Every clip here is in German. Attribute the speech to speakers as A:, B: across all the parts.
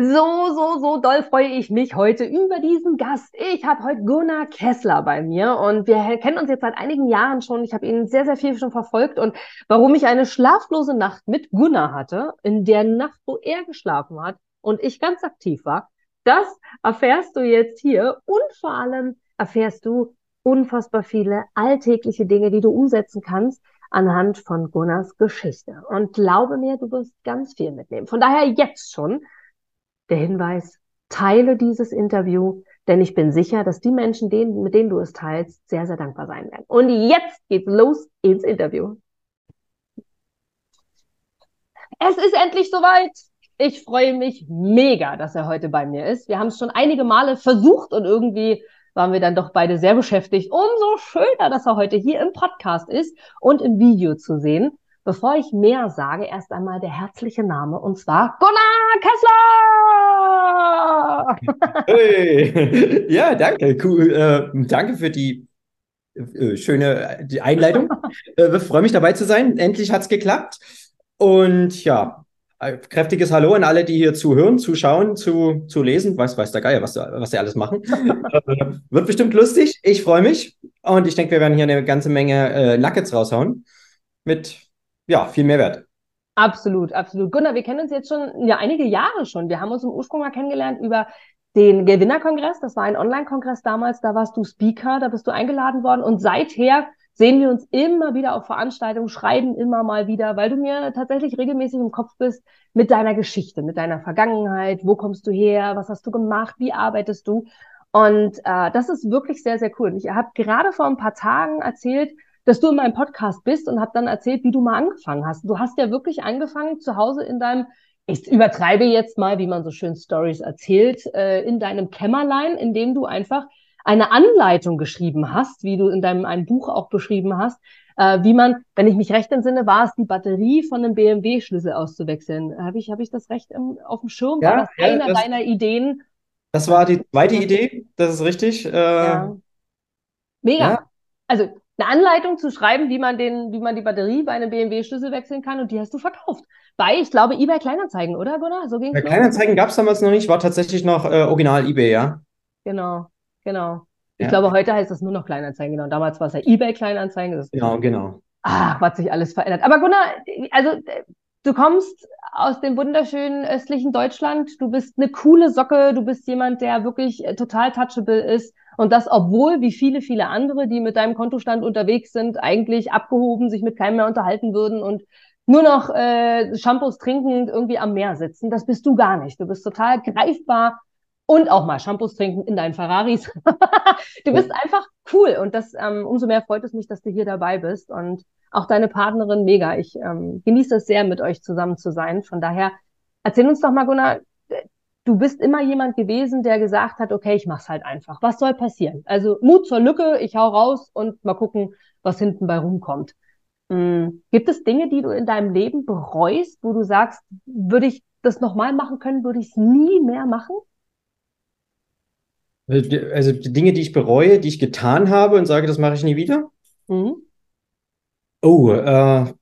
A: So, so, so doll freue ich mich heute über diesen Gast. Ich habe heute Gunnar Kessler bei mir und wir kennen uns jetzt seit einigen Jahren schon. Ich habe ihn sehr, sehr viel schon verfolgt und warum ich eine schlaflose Nacht mit Gunnar hatte, in der Nacht, wo er geschlafen hat und ich ganz aktiv war, das erfährst du jetzt hier und vor allem erfährst du unfassbar viele alltägliche Dinge, die du umsetzen kannst anhand von Gunnars Geschichte. Und glaube mir, du wirst ganz viel mitnehmen. Von daher jetzt schon der Hinweis, teile dieses Interview, denn ich bin sicher, dass die Menschen, denen, mit denen du es teilst, sehr, sehr dankbar sein werden. Und jetzt geht's los ins Interview. Es ist endlich soweit. Ich freue mich mega, dass er heute bei mir ist. Wir haben es schon einige Male versucht und irgendwie waren wir dann doch beide sehr beschäftigt. Umso schöner, dass er heute hier im Podcast ist und im Video zu sehen. Bevor ich mehr sage, erst einmal der herzliche Name und zwar Gunnar
B: Kessler! Hey. Ja, danke. Cool. Äh, danke für die äh, schöne die Einleitung. äh, freue mich dabei zu sein. Endlich hat es geklappt. Und ja, kräftiges Hallo an alle, die hier zuhören, zuschauen, zu, zu lesen. Weiß, weiß der Geier, was, was sie alles machen. Äh, wird bestimmt lustig. Ich freue mich. Und ich denke, wir werden hier eine ganze Menge äh, Nuggets raushauen. Mit ja, viel Mehrwert.
A: Absolut, absolut. Gunnar, wir kennen uns jetzt schon ja einige Jahre schon. Wir haben uns im Ursprung mal kennengelernt über den Gewinnerkongress. Das war ein Online-Kongress damals. Da warst du Speaker, da bist du eingeladen worden. Und seither sehen wir uns immer wieder auf Veranstaltungen, schreiben immer mal wieder, weil du mir tatsächlich regelmäßig im Kopf bist mit deiner Geschichte, mit deiner Vergangenheit. Wo kommst du her? Was hast du gemacht? Wie arbeitest du? Und äh, das ist wirklich sehr, sehr cool. Ich habe gerade vor ein paar Tagen erzählt, dass du in meinem Podcast bist und habe dann erzählt, wie du mal angefangen hast. Du hast ja wirklich angefangen zu Hause in deinem, ich übertreibe jetzt mal, wie man so schön Stories erzählt, äh, in deinem Kämmerlein, in dem du einfach eine Anleitung geschrieben hast, wie du in deinem ein Buch auch beschrieben hast, äh, wie man, wenn ich mich recht entsinne, war es die Batterie von einem BMW-Schlüssel auszuwechseln. Habe ich, hab ich das recht im, auf dem Schirm?
B: Ja,
A: war das
B: ja,
A: einer
B: das,
A: deiner Ideen?
B: Das war die zweite Idee, das ist richtig. Äh, ja.
A: Mega. Ja. Also eine Anleitung zu schreiben, wie man den, wie man die Batterie bei einem BMW-Schlüssel wechseln kann und die hast du verkauft. Bei, ich glaube, eBay Kleinanzeigen, oder Gunnar?
B: So ging's Bei Kleinanzeigen gab es damals noch nicht, war tatsächlich noch äh, original eBay, ja.
A: Genau, genau. Ich ja. glaube, heute heißt das nur noch Kleinanzeigen, genau. Damals war es ja eBay Kleinanzeigen.
B: Genau, genau.
A: Ach, was sich alles verändert. Aber Gunnar, also du kommst aus dem wunderschönen östlichen Deutschland. Du bist eine coole Socke. Du bist jemand, der wirklich äh, total touchable ist. Und das, obwohl, wie viele, viele andere, die mit deinem Kontostand unterwegs sind, eigentlich abgehoben, sich mit keinem mehr unterhalten würden und nur noch äh, Shampoos trinkend irgendwie am Meer sitzen. Das bist du gar nicht. Du bist total greifbar und auch mal Shampoos trinken in deinen Ferraris. du bist einfach cool und das ähm, umso mehr freut es mich, dass du hier dabei bist und auch deine Partnerin mega. Ich ähm, genieße es sehr, mit euch zusammen zu sein. Von daher erzähl uns doch mal, Gunnar, du bist immer jemand gewesen, der gesagt hat, okay, ich mach's halt einfach. Was soll passieren? Also Mut zur Lücke, ich hau raus und mal gucken, was hinten bei rumkommt. Mhm. Gibt es Dinge, die du in deinem Leben bereust, wo du sagst, würde ich das nochmal machen können, würde ich es nie mehr machen?
B: Also die Dinge, die ich bereue, die ich getan habe und sage, das mache ich nie wieder? Mhm. Oh, äh,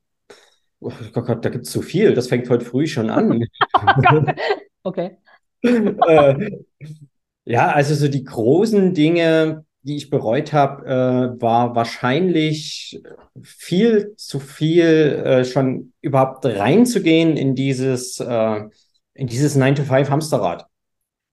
B: oh Gott, da gibt es zu viel. Das fängt heute früh schon an.
A: okay
B: äh, ja, also so die großen Dinge, die ich bereut habe, äh, war wahrscheinlich viel zu viel äh, schon überhaupt reinzugehen in dieses, äh, in dieses 9-to-5 Hamsterrad.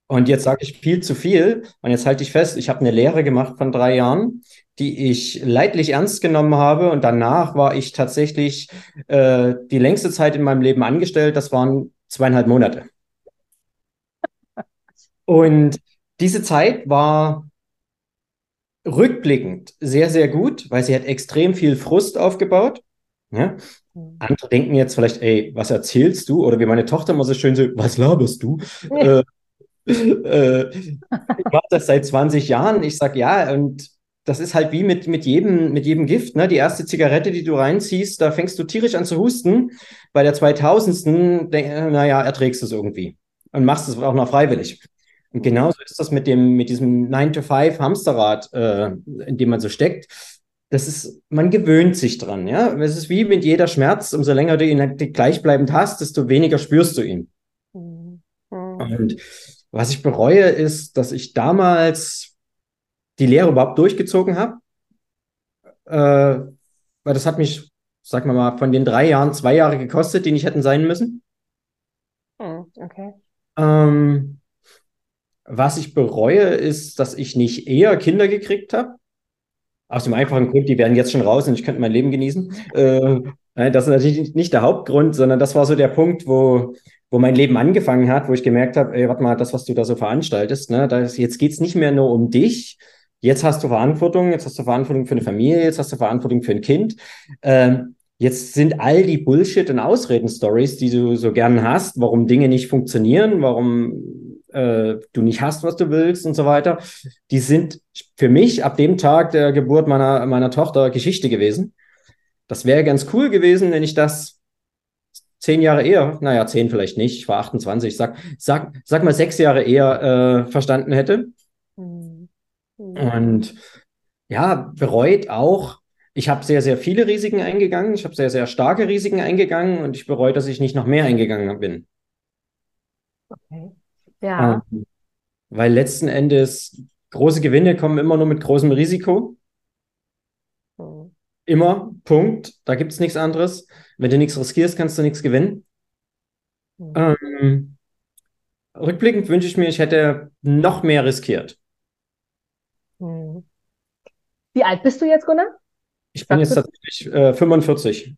B: Und jetzt sage ich viel zu viel. Und jetzt halte ich fest, ich habe eine Lehre gemacht von drei Jahren, die ich leidlich ernst genommen habe. Und danach war ich tatsächlich äh, die längste Zeit in meinem Leben angestellt. Das waren zweieinhalb Monate. Und diese Zeit war rückblickend sehr, sehr gut, weil sie hat extrem viel Frust aufgebaut. Ja? Mhm. Andere denken jetzt vielleicht, ey, was erzählst du? Oder wie meine Tochter immer so schön so, was laberst du? Äh, äh, ich mache das seit 20 Jahren. Ich sage ja, und das ist halt wie mit, mit, jedem, mit jedem Gift. Ne? Die erste Zigarette, die du reinziehst, da fängst du tierisch an zu husten. Bei der 2000. naja, erträgst du es irgendwie und machst es auch noch freiwillig. Und genauso ist das mit dem, mit diesem 9-to-5 Hamsterrad, äh, in dem man so steckt. Das ist, man gewöhnt sich dran, ja. Es ist wie mit jeder Schmerz, umso länger du ihn gleichbleibend hast, desto weniger spürst du ihn. Mhm. Und Und was ich bereue, ist, dass ich damals die Lehre überhaupt durchgezogen habe. Äh, weil das hat mich, sag mal mal, von den drei Jahren zwei Jahre gekostet, die nicht hätten sein müssen.
A: Okay.
B: Ähm, was ich bereue, ist, dass ich nicht eher Kinder gekriegt habe. Aus dem einfachen Grund, die werden jetzt schon raus und ich könnte mein Leben genießen. Äh, das ist natürlich nicht der Hauptgrund, sondern das war so der Punkt, wo, wo mein Leben angefangen hat, wo ich gemerkt habe, ey, warte mal, das, was du da so veranstaltest, ne, das, jetzt geht's nicht mehr nur um dich. Jetzt hast du Verantwortung, jetzt hast du Verantwortung für eine Familie, jetzt hast du Verantwortung für ein Kind. Ähm, jetzt sind all die Bullshit- und Ausreden-Stories, die du so gern hast, warum Dinge nicht funktionieren, warum äh, du nicht hast, was du willst und so weiter, die sind für mich ab dem Tag der Geburt meiner, meiner Tochter Geschichte gewesen. Das wäre ganz cool gewesen, wenn ich das zehn Jahre eher, naja, zehn vielleicht nicht, ich war 28, sag, sag, sag mal sechs Jahre eher äh, verstanden hätte. Mhm. Und ja, bereut auch, ich habe sehr, sehr viele Risiken eingegangen, ich habe sehr, sehr starke Risiken eingegangen und ich bereue, dass ich nicht noch mehr eingegangen bin.
A: Okay. Ja.
B: Ähm, weil letzten Endes große Gewinne kommen immer nur mit großem Risiko. Mhm. Immer, Punkt. Da gibt es nichts anderes. Wenn du nichts riskierst, kannst du nichts gewinnen. Mhm. Ähm, rückblickend wünsche ich mir, ich hätte noch mehr riskiert.
A: Mhm. Wie alt bist du jetzt, Gunnar?
B: Ich bin jetzt tatsächlich äh, 45.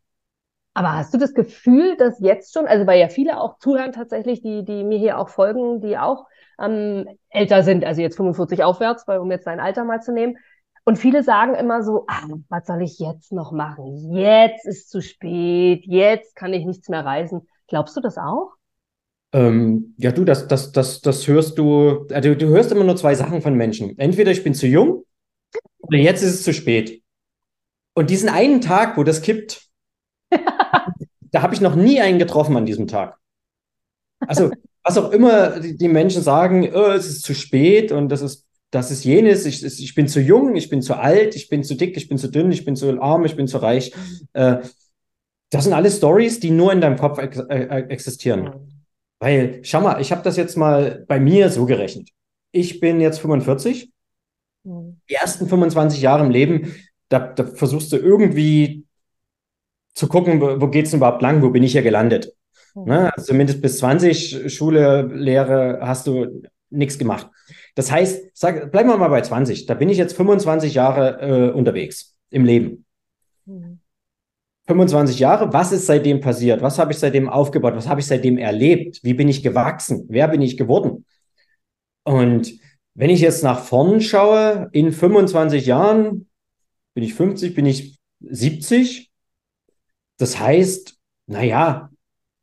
A: Aber hast du das Gefühl, dass jetzt schon, also weil ja viele auch zuhören tatsächlich, die, die mir hier auch folgen, die auch ähm, älter sind, also jetzt 45 aufwärts, weil, um jetzt dein Alter mal zu nehmen. Und viele sagen immer so, ah, was soll ich jetzt noch machen? Jetzt ist zu spät, jetzt kann ich nichts mehr reisen. Glaubst du das auch?
B: Ähm, ja, du, das, das, das, das hörst du, also du hörst immer nur zwei Sachen von Menschen. Entweder ich bin zu jung oder jetzt ist es zu spät. Und diesen einen Tag, wo das kippt, da habe ich noch nie einen getroffen an diesem Tag. Also, was auch immer die, Menschen sagen, oh, es ist zu spät und das ist, das ist jenes, ich, ich bin zu jung, ich bin zu alt, ich bin zu dick, ich bin zu dünn, ich bin zu arm, ich bin zu reich. Äh, das sind alles Stories, die nur in deinem Kopf ex äh, existieren. Mhm. Weil, schau mal, ich habe das jetzt mal bei mir so gerechnet. Ich bin jetzt 45. Mhm. Die ersten 25 Jahre im Leben, da, da versuchst du irgendwie zu gucken, wo, geht es überhaupt lang, wo bin ich hier gelandet. Mhm. Ne? Also zumindest bis 20 Schule, Lehre hast du nichts gemacht. Das heißt, sag, bleiben wir mal bei 20. Da bin ich jetzt 25 Jahre äh, unterwegs im Leben. Mhm. 25 Jahre, was ist seitdem passiert? Was habe ich seitdem aufgebaut? Was habe ich seitdem erlebt? Wie bin ich gewachsen? Wer bin ich geworden? Und wenn ich jetzt nach vorn schaue, in 25 Jahren bin ich 50, bin ich 70, das heißt, naja,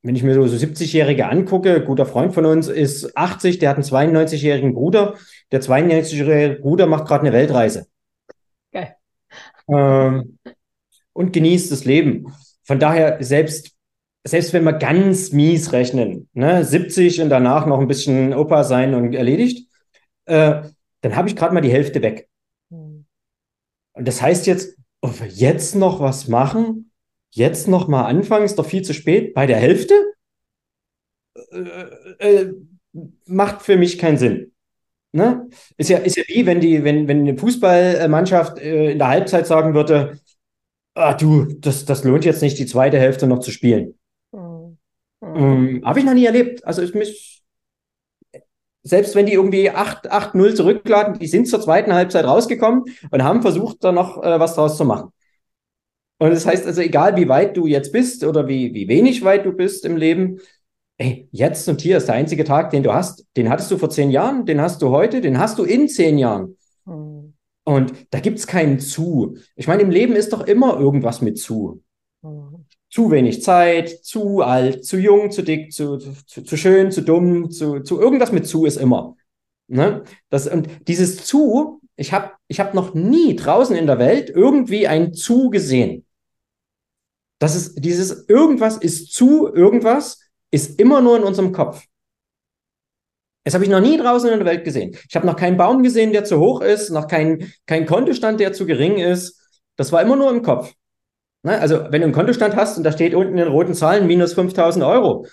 B: wenn ich mir so, so 70-Jährige angucke, guter Freund von uns ist 80, der hat einen 92-jährigen Bruder. Der 92-jährige Bruder macht gerade eine Weltreise. Geil. Ähm, und genießt das Leben. Von daher, selbst, selbst wenn wir ganz mies rechnen, ne, 70 und danach noch ein bisschen Opa sein und erledigt, äh, dann habe ich gerade mal die Hälfte weg. Hm. Und das heißt jetzt, ob wir jetzt noch was machen, jetzt noch mal anfangen, ist doch viel zu spät. Bei der Hälfte äh, äh, macht für mich keinen Sinn. Ne? Ist ja, ist ja wie, wenn die, wenn, wenn eine Fußballmannschaft äh, in der Halbzeit sagen würde, ah, du, das, das lohnt jetzt nicht, die zweite Hälfte noch zu spielen. Mhm. Ähm, Habe ich noch nie erlebt. Also ich mich, selbst wenn die irgendwie 8-0 zurückladen, die sind zur zweiten Halbzeit rausgekommen und haben versucht, da noch äh, was draus zu machen. Und das heißt also, egal wie weit du jetzt bist oder wie, wie wenig weit du bist im Leben, ey, jetzt und hier ist der einzige Tag, den du hast. Den hattest du vor zehn Jahren, den hast du heute, den hast du in zehn Jahren. Mhm. Und da gibt es keinen zu. Ich meine, im Leben ist doch immer irgendwas mit zu. Mhm. Zu wenig Zeit, zu alt, zu jung, zu dick, zu, zu, zu schön, zu dumm, zu, zu irgendwas mit zu ist immer. Ne? Das, und dieses zu, ich habe ich hab noch nie draußen in der Welt irgendwie ein zu gesehen. Das ist dieses irgendwas ist zu irgendwas ist immer nur in unserem Kopf. Das habe ich noch nie draußen in der Welt gesehen. Ich habe noch keinen Baum gesehen, der zu hoch ist, noch keinen kein Kontostand, der zu gering ist. Das war immer nur im Kopf. Ne? Also wenn du einen Kontostand hast und da steht unten in roten Zahlen minus 5000 Euro,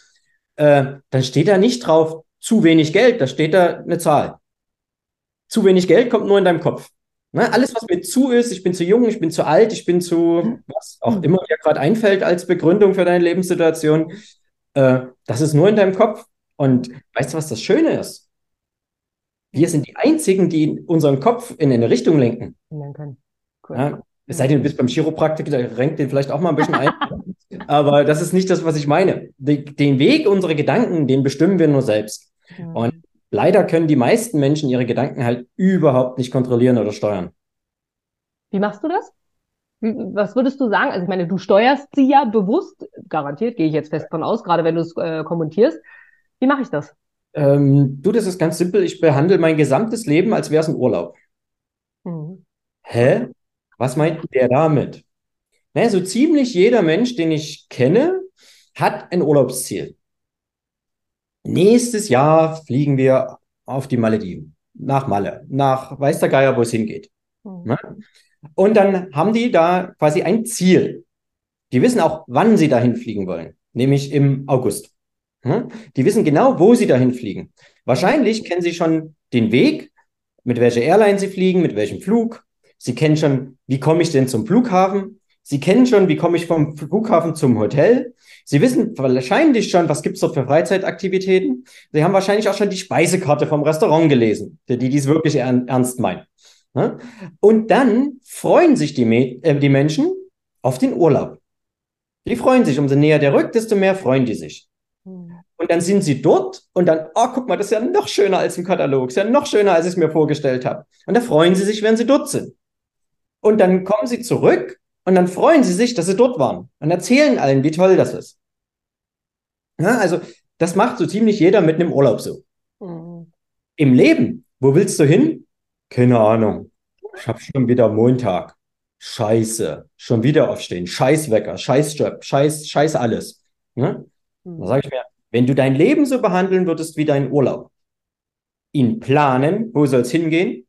B: äh, dann steht da nicht drauf, zu wenig Geld, da steht da eine Zahl. Zu wenig Geld kommt nur in deinem Kopf. Ne? Alles, was mit zu ist, ich bin zu jung, ich bin zu alt, ich bin zu, was auch immer dir gerade einfällt als Begründung für deine Lebenssituation, äh, das ist nur in deinem Kopf. Und weißt du, was das Schöne ist? Wir sind die Einzigen, die unseren Kopf in eine Richtung lenken. Cool. Ja, es sei denn, du bist beim Chiropraktiker, der renkt den vielleicht auch mal ein bisschen ein. Aber das ist nicht das, was ich meine. Den Weg unserer Gedanken, den bestimmen wir nur selbst. Mhm. Und leider können die meisten Menschen ihre Gedanken halt überhaupt nicht kontrollieren oder steuern.
A: Wie machst du das? Was würdest du sagen? Also ich meine, du steuerst sie ja bewusst, garantiert, gehe ich jetzt fest von aus, gerade wenn du es äh, kommentierst. Wie mache ich das?
B: Ähm, du, das ist ganz simpel. Ich behandle mein gesamtes Leben, als wäre es ein Urlaub. Mhm. Hä? Was meint der damit? Naja, so ziemlich jeder Mensch, den ich kenne, hat ein Urlaubsziel. Nächstes Jahr fliegen wir auf die Malediven, nach Malle, nach weiß der Geier, wo es hingeht. Mhm. Und dann haben die da quasi ein Ziel. Die wissen auch, wann sie dahin fliegen wollen, nämlich im August. Hm? Die wissen genau, wo sie dahin fliegen. Wahrscheinlich kennen sie schon den Weg, mit welcher Airline sie fliegen, mit welchem Flug. Sie kennen schon, wie komme ich denn zum Flughafen? Sie kennen schon, wie komme ich vom Flughafen zum Hotel. Sie wissen wahrscheinlich schon, was gibt's dort für Freizeitaktivitäten. Sie haben wahrscheinlich auch schon die Speisekarte vom Restaurant gelesen, die dies wirklich ernst meinen. Ne? Und dann freuen sich die, äh, die Menschen auf den Urlaub. Die freuen sich, umso näher der rückt, desto mehr freuen die sich. Hm. Und dann sind sie dort und dann, oh, guck mal, das ist ja noch schöner als im Katalog, ist ja noch schöner, als ich es mir vorgestellt habe. Und da freuen sie sich, wenn sie dort sind. Und dann kommen sie zurück und dann freuen sie sich, dass sie dort waren und erzählen allen, wie toll das ist. Ja, also, das macht so ziemlich jeder mit einem Urlaub so. Mhm. Im Leben, wo willst du hin? Keine Ahnung. Ich habe schon wieder Montag. Scheiße. Schon wieder aufstehen. Scheißwecker, Scheißjob, Scheiß, Scheiß alles. Ne? Da sage ich mir, wenn du dein Leben so behandeln würdest wie deinen Urlaub, ihn planen, wo soll es hingehen,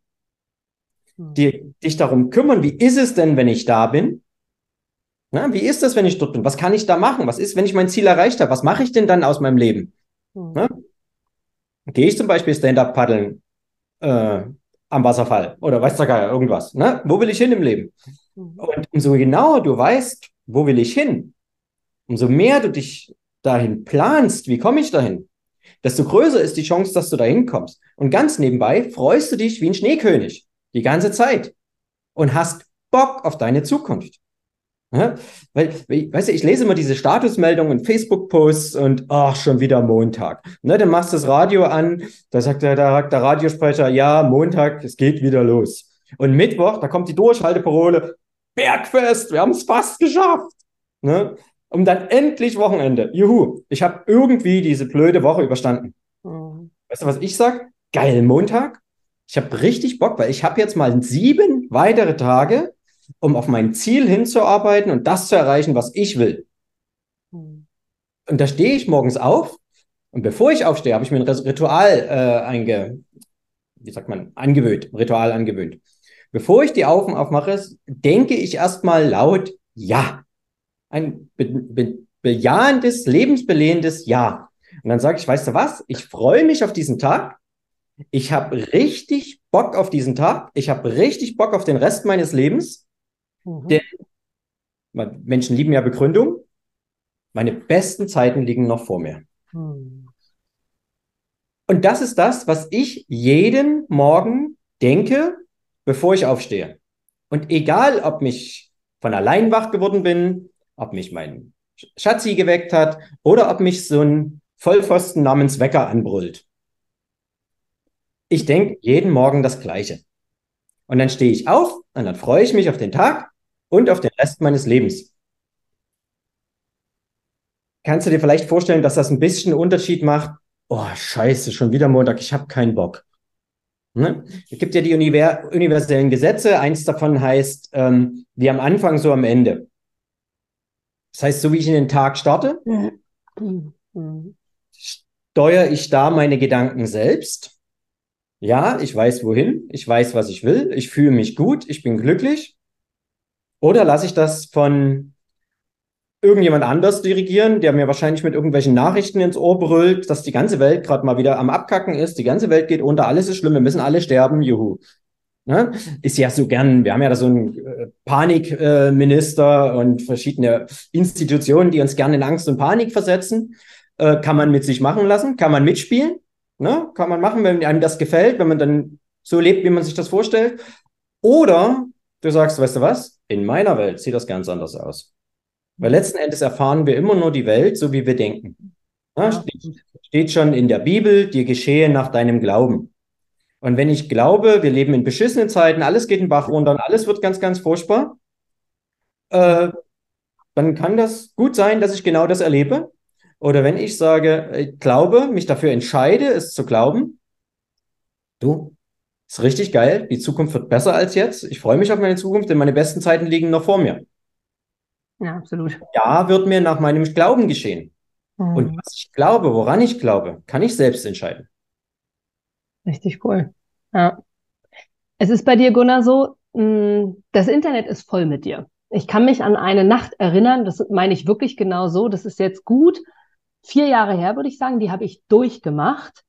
B: hm. dir, dich darum kümmern, wie ist es denn, wenn ich da bin? Na, wie ist das, wenn ich dort bin? Was kann ich da machen? Was ist, wenn ich mein Ziel erreicht habe? Was mache ich denn dann aus meinem Leben? Mhm. Gehe ich zum Beispiel Stand-up paddeln äh, am Wasserfall oder weiß der Geier, irgendwas. Ne? Wo will ich hin im Leben? Mhm. Und umso genauer du weißt, wo will ich hin, umso mehr du dich dahin planst, wie komme ich dahin, desto größer ist die Chance, dass du dahin kommst. Und ganz nebenbei freust du dich wie ein Schneekönig die ganze Zeit und hast Bock auf deine Zukunft. Ja? Weil, weißt du, ich lese immer diese Statusmeldungen, Facebook-Posts und ach, schon wieder Montag. Ne, dann machst du das Radio an, da sagt der, der, der Radiosprecher, ja, Montag, es geht wieder los. Und Mittwoch, da kommt die Durchhalteparole, Bergfest, wir haben es fast geschafft. Ne? Und dann endlich Wochenende. Juhu, ich habe irgendwie diese blöde Woche überstanden. Mhm. Weißt du, was ich sag? Geil, Montag. Ich habe richtig Bock, weil ich habe jetzt mal sieben weitere Tage, um auf mein Ziel hinzuarbeiten und das zu erreichen, was ich will. Mhm. Und da stehe ich morgens auf und bevor ich aufstehe, habe ich mir ein Ritual äh, einge, wie sagt man, angewöhnt, Ritual angewöhnt. Bevor ich die Augen aufmache, denke ich erstmal laut Ja ein be be bejahendes, lebensbelehendes Ja. Und dann sage ich, weißt du was? Ich freue mich auf diesen Tag. Ich habe richtig Bock auf diesen Tag. Ich habe richtig Bock auf den Rest meines Lebens. Mhm. Denn Menschen lieben ja Begründung. Meine besten Zeiten liegen noch vor mir. Mhm. Und das ist das, was ich jeden Morgen denke, bevor ich aufstehe. Und egal, ob mich von allein wach geworden bin, ob mich mein Schatzi geweckt hat oder ob mich so ein Vollpfosten namens Wecker anbrüllt. Ich denke jeden Morgen das Gleiche. Und dann stehe ich auf und dann freue ich mich auf den Tag und auf den Rest meines Lebens. Kannst du dir vielleicht vorstellen, dass das ein bisschen Unterschied macht? Oh, scheiße, schon wieder Montag, ich habe keinen Bock. Ne? Es gibt ja die universellen Gesetze. Eins davon heißt, ähm, wie am Anfang, so am Ende. Das heißt, so wie ich in den Tag starte, steuere ich da meine Gedanken selbst. Ja, ich weiß wohin, ich weiß, was ich will, ich fühle mich gut, ich bin glücklich. Oder lasse ich das von irgendjemand anders dirigieren, der mir wahrscheinlich mit irgendwelchen Nachrichten ins Ohr brüllt, dass die ganze Welt gerade mal wieder am Abkacken ist, die ganze Welt geht unter, alles ist schlimm, wir müssen alle sterben, juhu. Ne? Ist ja so gern, wir haben ja da so einen äh, Panikminister äh, und verschiedene Institutionen, die uns gerne in Angst und Panik versetzen. Äh, kann man mit sich machen lassen, kann man mitspielen, ne? kann man machen, wenn einem das gefällt, wenn man dann so lebt, wie man sich das vorstellt. Oder du sagst, weißt du was, in meiner Welt sieht das ganz anders aus. Weil letzten Endes erfahren wir immer nur die Welt, so wie wir denken. Ja, steht, steht schon in der Bibel, dir geschehe nach deinem Glauben. Und wenn ich glaube, wir leben in beschissenen Zeiten, alles geht in Bach runter und alles wird ganz, ganz furchtbar, äh, dann kann das gut sein, dass ich genau das erlebe. Oder wenn ich sage, ich glaube, mich dafür entscheide, es zu glauben, du, ist richtig geil, die Zukunft wird besser als jetzt. Ich freue mich auf meine Zukunft, denn meine besten Zeiten liegen noch vor mir.
A: Ja, absolut.
B: Ja, wird mir nach meinem Glauben geschehen. Mhm. Und was ich glaube, woran ich glaube, kann ich selbst entscheiden.
A: Richtig cool. Ja. Es ist bei dir, Gunnar, so, mm, das Internet ist voll mit dir. Ich kann mich an eine Nacht erinnern, das meine ich wirklich genau so. Das ist jetzt gut vier Jahre her, würde ich sagen. Die habe ich durchgemacht.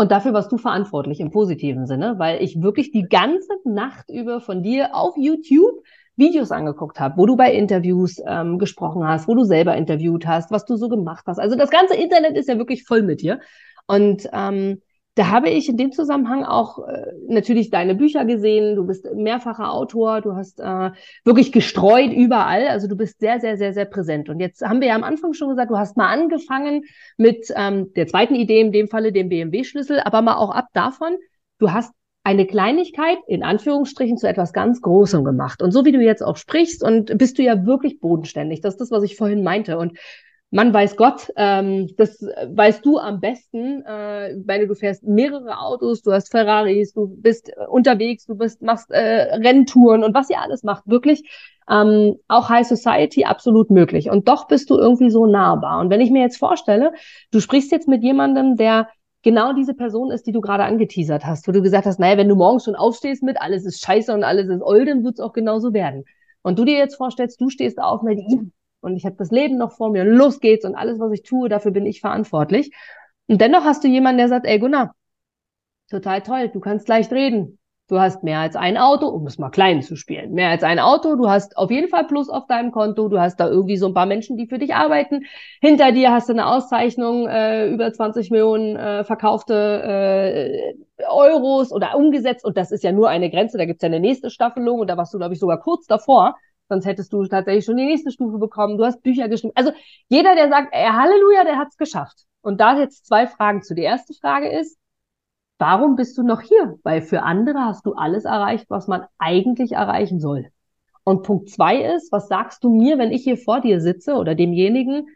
A: Und dafür warst du verantwortlich im positiven Sinne, weil ich wirklich die ganze Nacht über von dir auf YouTube Videos angeguckt habe, wo du bei Interviews ähm, gesprochen hast, wo du selber interviewt hast, was du so gemacht hast. Also das ganze Internet ist ja wirklich voll mit dir. Und ähm, da habe ich in dem Zusammenhang auch äh, natürlich deine Bücher gesehen. Du bist mehrfacher Autor, du hast äh, wirklich gestreut überall. Also du bist sehr, sehr, sehr, sehr präsent. Und jetzt haben wir ja am Anfang schon gesagt, du hast mal angefangen mit ähm, der zweiten Idee, in dem Falle dem BMW-Schlüssel, aber mal auch ab davon, du hast eine Kleinigkeit in Anführungsstrichen zu etwas ganz Großem gemacht. Und so wie du jetzt auch sprichst und bist du ja wirklich bodenständig. Das ist das, was ich vorhin meinte. Und man weiß Gott, ähm, das weißt du am besten. Äh, meine, du fährst mehrere Autos, du hast Ferraris, du bist unterwegs, du bist, machst äh, Renntouren und was ihr alles macht, wirklich ähm, auch High Society absolut möglich. Und doch bist du irgendwie so nahbar. Und wenn ich mir jetzt vorstelle, du sprichst jetzt mit jemandem, der genau diese Person ist, die du gerade angeteasert hast, wo du gesagt hast, naja, wenn du morgens schon aufstehst mit, alles ist scheiße und alles ist old, dann wird es auch genauso werden. Und du dir jetzt vorstellst, du stehst auf mit, und ich habe das Leben noch vor mir und los geht's und alles, was ich tue, dafür bin ich verantwortlich. Und dennoch hast du jemanden, der sagt, ey Gunnar, total toll, du kannst leicht reden. Du hast mehr als ein Auto, um es mal klein zu spielen. Mehr als ein Auto, du hast auf jeden Fall Plus auf deinem Konto, du hast da irgendwie so ein paar Menschen, die für dich arbeiten. Hinter dir hast du eine Auszeichnung, äh, über 20 Millionen äh, verkaufte äh, Euros oder umgesetzt. Und das ist ja nur eine Grenze, da gibt's ja eine nächste Staffelung und da warst du, glaube ich, sogar kurz davor. Sonst hättest du tatsächlich schon die nächste Stufe bekommen. Du hast Bücher geschrieben. Also jeder, der sagt, ey, Halleluja, der hat's geschafft. Und da jetzt zwei Fragen zu. Die erste Frage ist, warum bist du noch hier? Weil für andere hast du alles erreicht, was man eigentlich erreichen soll. Und Punkt zwei ist, was sagst du mir, wenn ich hier vor dir sitze oder demjenigen,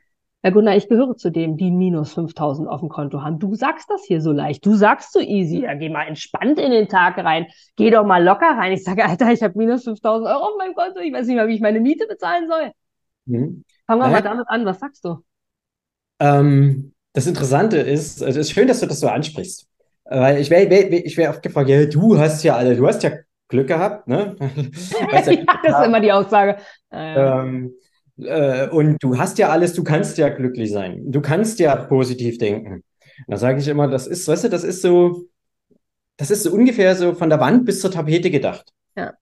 A: Herr Gunnar, ich gehöre zu dem, die minus 5000 auf dem Konto haben. Du sagst das hier so leicht. Du sagst so easy. Ja, geh mal entspannt in den Tag rein. Geh doch mal locker rein. Ich sage, Alter, ich habe minus 5000 Euro auf meinem Konto. Ich weiß nicht mal, wie ich meine Miete bezahlen soll. Mhm. Fangen wir äh, mal damit an. Was sagst du?
B: Ähm, das Interessante ist, also es ist schön, dass du das so ansprichst. Weil ich wäre ich wär oft gefragt, ja, du hast ja alle, du hast ja Glück gehabt, ne?
A: ja, das ist immer die Aussage.
B: Ähm, äh, und du hast ja alles, du kannst ja glücklich sein. Du kannst ja positiv denken. Da sage ich immer, das ist, weißt du, das ist so, das ist so ungefähr so von der Wand bis zur Tapete gedacht. Ja.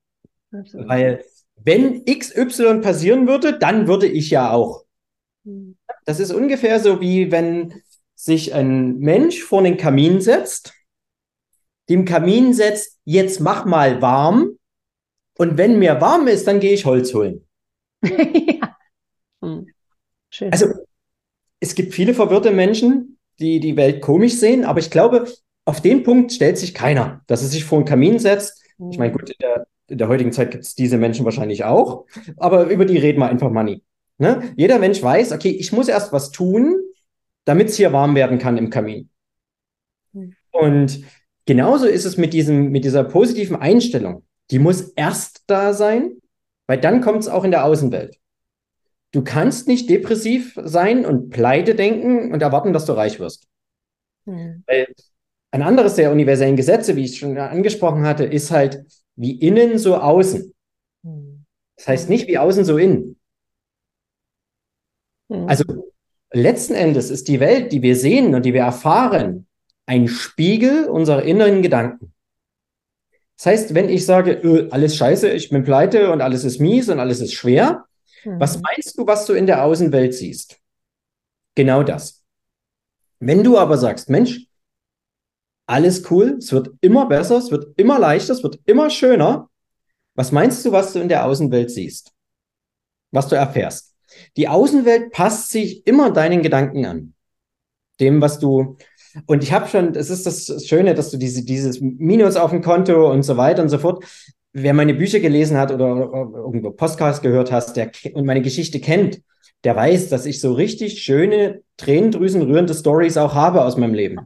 B: Absolut. Weil wenn XY passieren würde, dann würde ich ja auch. Hm. Das ist ungefähr so wie wenn sich ein Mensch vor den Kamin setzt, dem Kamin setzt, jetzt mach mal warm. Und wenn mir warm ist, dann gehe ich Holz holen. Hm. Schön. Also es gibt viele verwirrte Menschen, die die Welt komisch sehen, aber ich glaube, auf den Punkt stellt sich keiner, dass er sich vor einen Kamin setzt. Ich meine, gut, in der, in der heutigen Zeit gibt es diese Menschen wahrscheinlich auch, aber über die reden wir einfach mal nie. Ne? Jeder Mensch weiß, okay, ich muss erst was tun, damit es hier warm werden kann im Kamin. Mhm. Und genauso ist es mit, diesem, mit dieser positiven Einstellung. Die muss erst da sein, weil dann kommt es auch in der Außenwelt. Du kannst nicht depressiv sein und pleite denken und erwarten, dass du reich wirst. Mhm. Weil ein anderes der universellen Gesetze, wie ich schon angesprochen hatte, ist halt wie innen so außen. Mhm. Das heißt nicht wie außen so innen. Mhm. Also letzten Endes ist die Welt, die wir sehen und die wir erfahren, ein Spiegel unserer inneren Gedanken. Das heißt, wenn ich sage, öh, alles scheiße, ich bin pleite und alles ist mies und alles ist schwer, mhm. was meinst du, was du in der Außenwelt siehst? Genau das. Wenn du aber sagst, Mensch, alles cool, es wird immer besser, es wird immer leichter, es wird immer schöner, was meinst du, was du in der Außenwelt siehst? Was du erfährst? Die Außenwelt passt sich immer deinen Gedanken an. Dem, was du. Und ich habe schon, es ist das Schöne, dass du diese, dieses Minus auf dem Konto und so weiter und so fort. Wer meine Bücher gelesen hat oder, oder irgendwo Podcast gehört hast, der und meine Geschichte kennt, der weiß, dass ich so richtig schöne, tränendrüsenrührende Stories auch habe aus meinem Leben.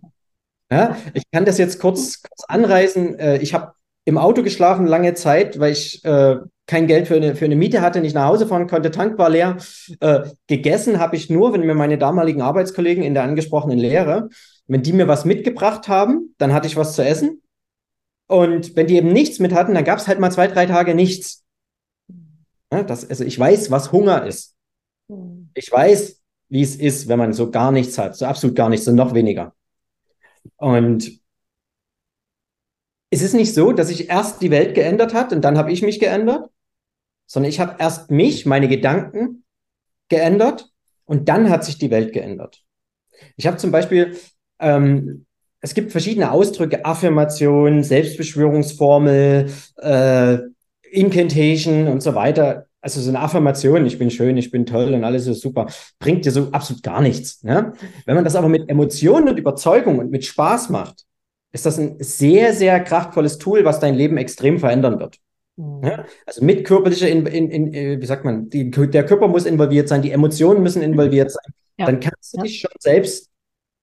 B: Ja, ich kann das jetzt kurz, kurz anreißen. Äh, ich habe im Auto geschlafen lange Zeit, weil ich äh, kein Geld für eine, für eine Miete hatte, nicht nach Hause fahren konnte, Tank war leer. Äh, gegessen habe ich nur, wenn mir meine damaligen Arbeitskollegen in der angesprochenen Lehre, wenn die mir was mitgebracht haben, dann hatte ich was zu essen. Und wenn die eben nichts mit hatten, dann gab es halt mal zwei, drei Tage nichts. Ja, das, also ich weiß, was Hunger ist. Hm. Ich weiß, wie es ist, wenn man so gar nichts hat, so absolut gar nichts und noch weniger. Und es ist nicht so, dass sich erst die Welt geändert hat und dann habe ich mich geändert, sondern ich habe erst mich, meine Gedanken geändert und dann hat sich die Welt geändert. Ich habe zum Beispiel, ähm, es gibt verschiedene Ausdrücke, Affirmation, Selbstbeschwörungsformel, äh, Incantation und so weiter. Also so eine Affirmation, ich bin schön, ich bin toll und alles ist super, bringt dir so absolut gar nichts. Ne? Wenn man das aber mit Emotionen und Überzeugung und mit Spaß macht, ist das ein sehr, sehr kraftvolles Tool, was dein Leben extrem verändern wird. Mhm. Ja? Also mit körperlicher, in, in, in, äh, wie sagt man, die, der Körper muss involviert sein, die Emotionen müssen involviert sein. Ja. Dann kannst du dich schon selbst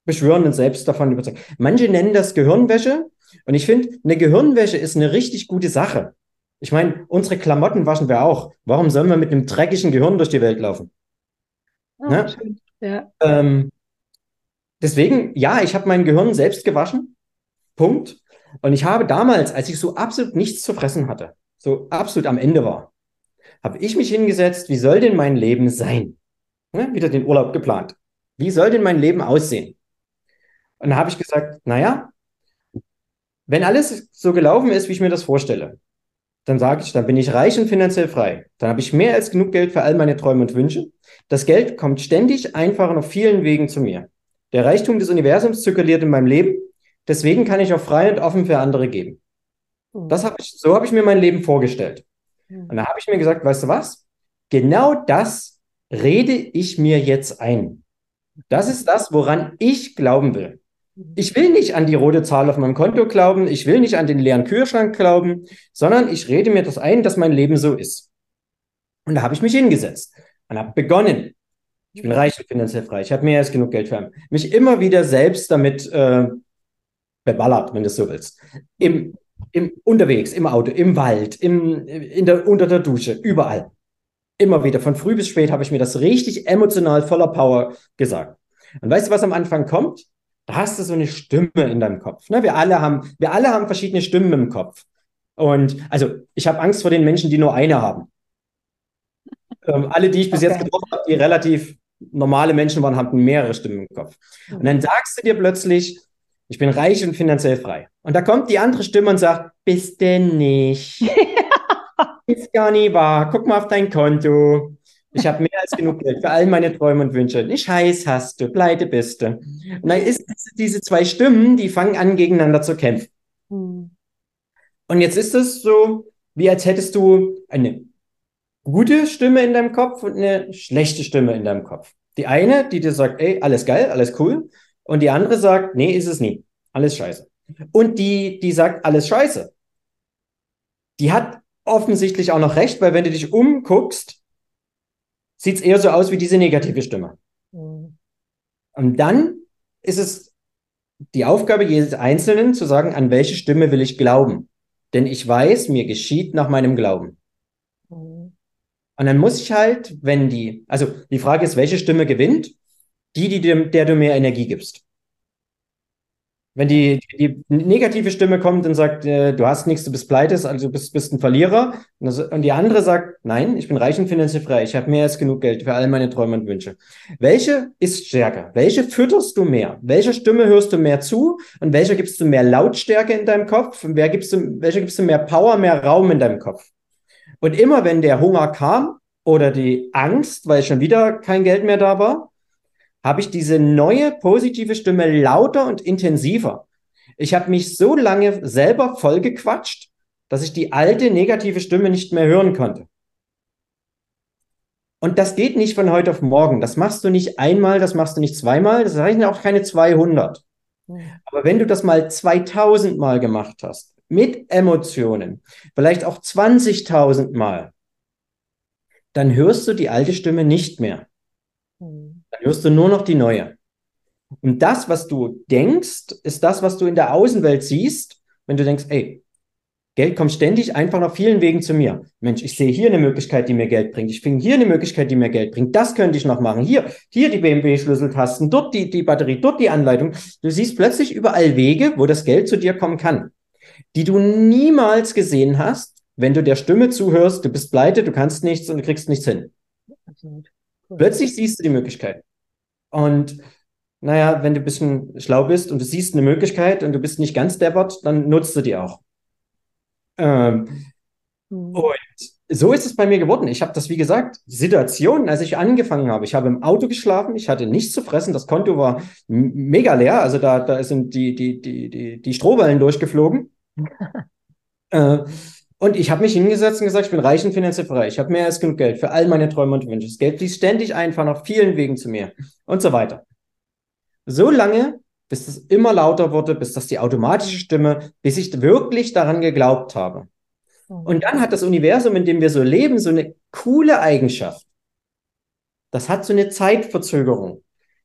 B: beschwören und selbst davon überzeugen. Manche nennen das Gehirnwäsche. Und ich finde, eine Gehirnwäsche ist eine richtig gute Sache. Ich meine, unsere Klamotten waschen wir auch. Warum sollen wir mit einem dreckigen Gehirn durch die Welt laufen? Oh, ne? ja. Ähm, deswegen, ja, ich habe mein Gehirn selbst gewaschen. Punkt. Und ich habe damals, als ich so absolut nichts zu fressen hatte, so absolut am Ende war, habe ich mich hingesetzt, wie soll denn mein Leben sein? Ne? Wieder den Urlaub geplant. Wie soll denn mein Leben aussehen? Und da habe ich gesagt, naja, wenn alles so gelaufen ist, wie ich mir das vorstelle, dann sage ich, dann bin ich reich und finanziell frei. Dann habe ich mehr als genug Geld für all meine Träume und Wünsche. Das Geld kommt ständig, einfach und auf vielen Wegen zu mir. Der Reichtum des Universums zirkuliert in meinem Leben Deswegen kann ich auch frei und offen für andere geben. Hm. Das hab ich, so habe ich mir mein Leben vorgestellt. Hm. Und da habe ich mir gesagt, weißt du was? Genau das rede ich mir jetzt ein. Das ist das, woran ich glauben will. Ich will nicht an die rote Zahl auf meinem Konto glauben, ich will nicht an den leeren Kühlschrank glauben, sondern ich rede mir das ein, dass mein Leben so ist. Und da habe ich mich hingesetzt und habe begonnen. Ich bin reich und finanziell frei. Ich habe mehr als genug Geld für mich immer wieder selbst damit äh, beballert, wenn du so willst. Im, im, unterwegs, im Auto, im Wald, im, in der, unter der Dusche, überall. Immer wieder, von früh bis spät habe ich mir das richtig emotional voller Power gesagt. Und weißt du, was am Anfang kommt? Da hast du so eine Stimme in deinem Kopf. Ne? Wir, alle haben, wir alle haben verschiedene Stimmen im Kopf. Und also ich habe Angst vor den Menschen, die nur eine haben. Ähm, alle, die ich bis okay. jetzt getroffen habe, die relativ normale Menschen waren, hatten mehrere Stimmen im Kopf. Und dann sagst du dir plötzlich, ich bin reich und finanziell frei. Und da kommt die andere Stimme und sagt, bist denn nicht? Ist gar nie wahr. Guck mal auf dein Konto. Ich habe mehr als genug Geld für all meine Träume und Wünsche. Nicht heiß hast du, pleite bist du. Und dann ist diese zwei Stimmen, die fangen an, gegeneinander zu kämpfen. Hm. Und jetzt ist es so, wie als hättest du eine gute Stimme in deinem Kopf und eine schlechte Stimme in deinem Kopf. Die eine, die dir sagt, ey, alles geil, alles cool. Und die andere sagt, nee, ist es nie. Alles scheiße. Und die, die sagt, alles scheiße. Die hat offensichtlich auch noch recht, weil wenn du dich umguckst, sieht es eher so aus wie diese negative Stimme. Mhm. Und dann ist es die Aufgabe jedes Einzelnen zu sagen, an welche Stimme will ich glauben. Denn ich weiß, mir geschieht nach meinem Glauben. Mhm. Und dann muss ich halt, wenn die, also die Frage ist, welche Stimme gewinnt? Die, die dem, der du mehr Energie gibst. Wenn die, die, negative Stimme kommt und sagt, äh, du hast nichts, du bist pleite, also bist, bist ein Verlierer. Und, das, und, die andere sagt, nein, ich bin reich und finanziell frei, ich habe mehr als genug Geld für all meine Träume und Wünsche. Welche ist stärker? Welche fütterst du mehr? Welcher Stimme hörst du mehr zu? Und welcher gibst du mehr Lautstärke in deinem Kopf? Und wer gibst du, welcher gibst du mehr Power, mehr Raum in deinem Kopf? Und immer wenn der Hunger kam oder die Angst, weil schon wieder kein Geld mehr da war, habe ich diese neue positive Stimme lauter und intensiver. Ich habe mich so lange selber vollgequatscht, dass ich die alte negative Stimme nicht mehr hören konnte. Und das geht nicht von heute auf morgen. Das machst du nicht einmal, das machst du nicht zweimal, das reichen auch keine 200. Aber wenn du das mal 2000 Mal gemacht hast, mit Emotionen, vielleicht auch 20.000 Mal, dann hörst du die alte Stimme nicht mehr. Dann hörst du nur noch die neue. Und das, was du denkst, ist das, was du in der Außenwelt siehst, wenn du denkst, ey, Geld kommt ständig einfach auf vielen Wegen zu mir. Mensch, ich sehe hier eine Möglichkeit, die mir Geld bringt. Ich finde hier eine Möglichkeit, die mir Geld bringt. Das könnte ich noch machen. Hier, hier die BMW-Schlüsseltasten, dort die, die Batterie, dort die Anleitung. Du siehst plötzlich überall Wege, wo das Geld zu dir kommen kann, die du niemals gesehen hast, wenn du der Stimme zuhörst, du bist pleite, du kannst nichts und du kriegst nichts hin. Absolut. Plötzlich siehst du die Möglichkeit. Und naja, wenn du ein bisschen schlau bist und du siehst eine Möglichkeit und du bist nicht ganz deppert, dann nutzt du die auch. Ähm, mhm. Und so ist es bei mir geworden. Ich habe das, wie gesagt, Situationen, als ich angefangen habe. Ich habe im Auto geschlafen, ich hatte nichts zu fressen, das Konto war mega leer, also da, da sind die, die, die, die, die Strohballen durchgeflogen. äh, und ich habe mich hingesetzt und gesagt, ich bin reich und finanziell frei. Ich habe mehr als genug Geld für all meine Träume und Wünsche. Das Geld fließt ständig einfach auf vielen Wegen zu mir und so weiter. So lange, bis es immer lauter wurde, bis das die automatische Stimme, bis ich wirklich daran geglaubt habe. Mhm. Und dann hat das Universum, in dem wir so leben, so eine coole Eigenschaft. Das hat so eine Zeitverzögerung.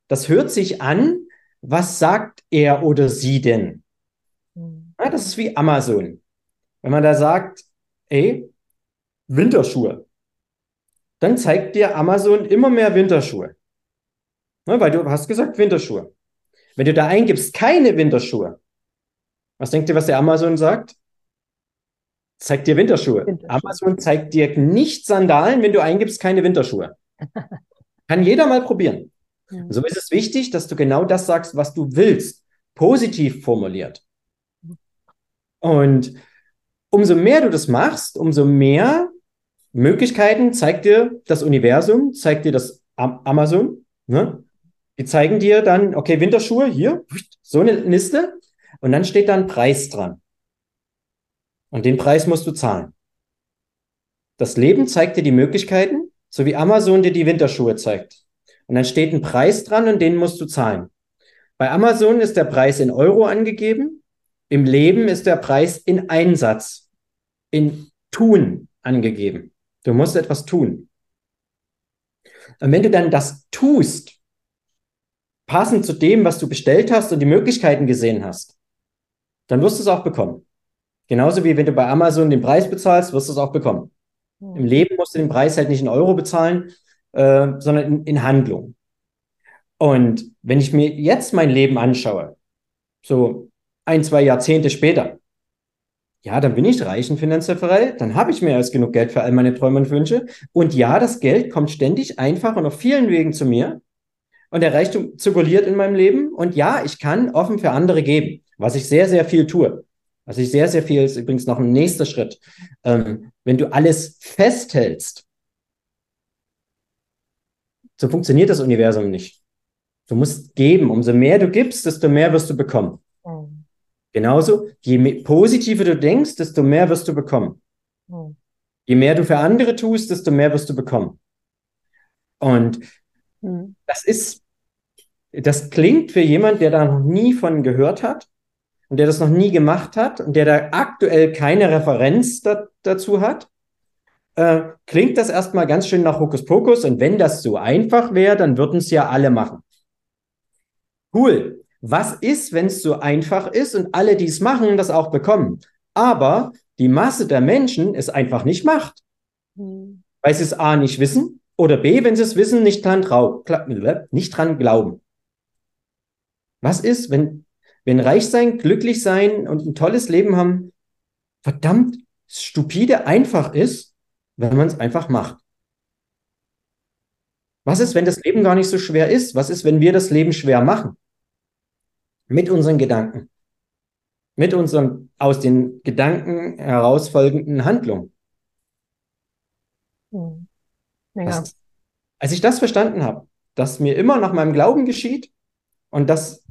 B: Das hört sich an, was sagt er oder sie denn? Mhm. Ja, das ist wie Amazon. Wenn man da sagt, ey, Winterschuhe. Dann zeigt dir Amazon immer mehr Winterschuhe. Ne, weil du hast gesagt Winterschuhe. Wenn du da eingibst, keine Winterschuhe, was denkt ihr, was der Amazon sagt? Zeigt dir Winterschuhe. Winterschuhe. Amazon zeigt dir nicht Sandalen, wenn du eingibst, keine Winterschuhe. Kann jeder mal probieren. Mhm. So ist es wichtig, dass du genau das sagst, was du willst. Positiv formuliert. Und umso mehr du das machst, umso mehr Möglichkeiten zeigt dir das Universum, zeigt dir das Amazon. Ne? Die zeigen dir dann, okay, Winterschuhe, hier, so eine Liste. Und dann steht da ein Preis dran. Und den Preis musst du zahlen. Das Leben zeigt dir die Möglichkeiten, so wie Amazon dir die Winterschuhe zeigt. Und dann steht ein Preis dran und den musst du zahlen. Bei Amazon ist der Preis in Euro angegeben im Leben ist der Preis in Einsatz, in Tun angegeben. Du musst etwas tun. Und wenn du dann das tust, passend zu dem, was du bestellt hast und die Möglichkeiten gesehen hast, dann wirst du es auch bekommen. Genauso wie wenn du bei Amazon den Preis bezahlst, wirst du es auch bekommen. Hm. Im Leben musst du den Preis halt nicht in Euro bezahlen, äh, sondern in, in Handlung. Und wenn ich mir jetzt mein Leben anschaue, so ein, zwei Jahrzehnte später, ja, dann bin ich reich und finanziell frei, dann habe ich mehr als genug Geld für all meine Träume und Wünsche. Und ja, das Geld kommt ständig einfach und auf vielen Wegen zu mir. Und der Reichtum zirkuliert in meinem Leben. Und ja, ich kann offen für andere geben, was ich sehr, sehr viel tue. Was ich sehr, sehr viel ist übrigens noch ein nächster Schritt. Ähm, wenn du alles festhältst, so funktioniert das Universum nicht. Du musst geben. Umso mehr du gibst, desto mehr wirst du bekommen. Genauso, je positiver du denkst, desto mehr wirst du bekommen. Mhm. Je mehr du für andere tust, desto mehr wirst du bekommen. Und mhm. das ist, das klingt für jemand, der da noch nie von gehört hat und der das noch nie gemacht hat und der da aktuell keine Referenz da, dazu hat, äh, klingt das erstmal ganz schön nach Hokuspokus. Und wenn das so einfach wäre, dann würden es ja alle machen. Cool. Was ist, wenn es so einfach ist und alle, die es machen, das auch bekommen? Aber die Masse der Menschen es einfach nicht macht. Mhm. Weil sie es A nicht wissen oder B, wenn sie es wissen, nicht dran, trau nicht dran glauben. Was ist, wenn, wenn reich sein, glücklich sein und ein tolles Leben haben, verdammt stupide einfach ist, wenn man es einfach macht. Was ist, wenn das Leben gar nicht so schwer ist? Was ist, wenn wir das Leben schwer machen? Mit unseren Gedanken. Mit unseren aus den Gedanken herausfolgenden Handlungen. Hm. Ja. Das, als ich das verstanden habe, dass mir immer nach meinem Glauben geschieht und dass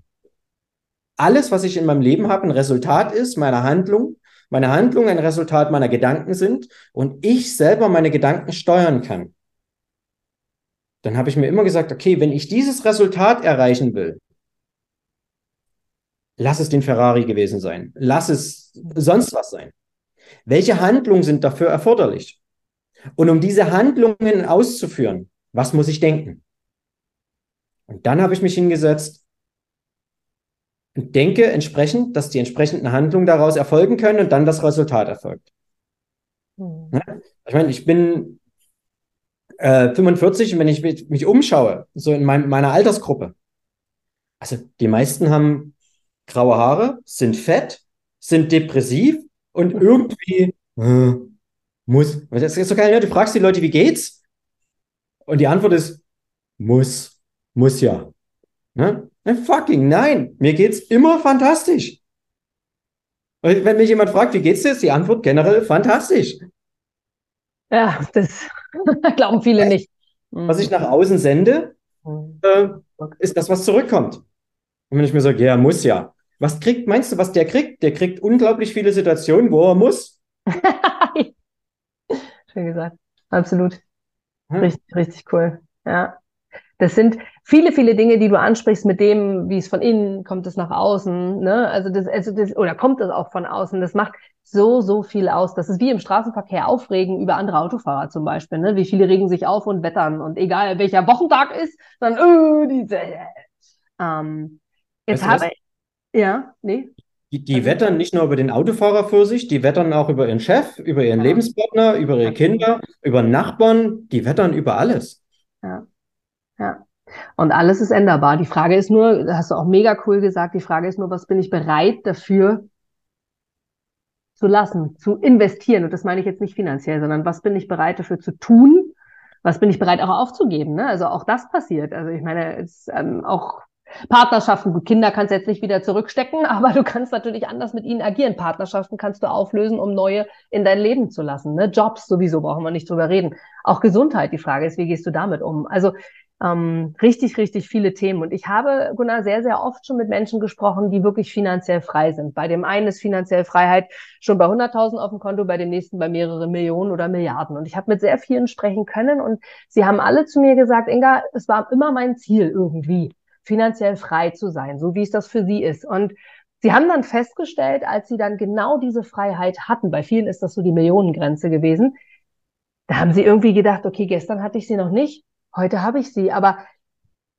B: alles, was ich in meinem Leben habe, ein Resultat ist meiner Handlung, meine Handlungen ein Resultat meiner Gedanken sind und ich selber meine Gedanken steuern kann, dann habe ich mir immer gesagt, okay, wenn ich dieses Resultat erreichen will, lass es den Ferrari gewesen sein, lass es sonst was sein. Welche Handlungen sind dafür erforderlich? Und um diese Handlungen auszuführen, was muss ich denken? Und dann habe ich mich hingesetzt und denke entsprechend, dass die entsprechenden Handlungen daraus erfolgen können und dann das Resultat erfolgt. Mhm. Ich meine, ich bin äh, 45 und wenn ich mich umschaue, so in mein, meiner Altersgruppe, also die meisten haben graue Haare, sind fett, sind depressiv und irgendwie äh, muss. Das ist so geil, ne? Du fragst die Leute, wie geht's? Und die Antwort ist, muss. Muss ja. Ne? Fucking nein, mir geht's immer fantastisch. Und wenn mich jemand fragt, wie geht's dir, ist die Antwort generell fantastisch.
A: Ja, das glauben viele nicht.
B: Was ich nach außen sende, mhm. äh, ist das, was zurückkommt. Und wenn ich mir sage, ja, muss ja. Was kriegt, meinst du, was der kriegt? Der kriegt unglaublich viele Situationen, wo er muss.
A: Schön gesagt. Absolut. Hm? Richtig, richtig cool. Ja. Das sind viele, viele Dinge, die du ansprichst mit dem, wie es von innen kommt, es nach außen, ne? Also das, also das, oder kommt es auch von außen. Das macht so, so viel aus. Das ist wie im Straßenverkehr aufregen über andere Autofahrer zum Beispiel, ne? Wie viele regen sich auf und wettern und egal welcher Wochentag ist, dann, äh, diese, ähm, jetzt weißt habe ich, ja, nee.
B: Die, die also, wettern nicht nur über den Autofahrer für sich, die wettern auch über ihren Chef, über ihren ja. Lebenspartner, über ihre Kinder, über Nachbarn, die wettern über alles.
A: Ja. Ja. Und alles ist änderbar. Die Frage ist nur, das hast du auch mega cool gesagt, die Frage ist nur, was bin ich bereit dafür zu lassen, zu investieren? Und das meine ich jetzt nicht finanziell, sondern was bin ich bereit dafür zu tun? Was bin ich bereit auch aufzugeben? Ne? Also auch das passiert. Also ich meine, es, ähm, auch Partnerschaften, Kinder kannst du jetzt nicht wieder zurückstecken, aber du kannst natürlich anders mit ihnen agieren. Partnerschaften kannst du auflösen, um neue in dein Leben zu lassen. Ne? Jobs sowieso brauchen wir nicht drüber reden. Auch Gesundheit, die Frage ist, wie gehst du damit um? Also ähm, richtig, richtig viele Themen. Und ich habe, Gunnar, sehr, sehr oft schon mit Menschen gesprochen, die wirklich finanziell frei sind. Bei dem einen ist finanziell Freiheit schon bei 100.000 auf dem Konto, bei dem nächsten bei mehreren Millionen oder Milliarden. Und ich habe mit sehr vielen sprechen können und sie haben alle zu mir gesagt, Inga, es war immer mein Ziel irgendwie, finanziell frei zu sein, so wie es das für sie ist. Und Sie haben dann festgestellt, als sie dann genau diese Freiheit hatten, bei vielen ist das so die Millionengrenze gewesen, da haben sie irgendwie gedacht, okay, gestern hatte ich sie noch nicht, Heute habe ich sie, aber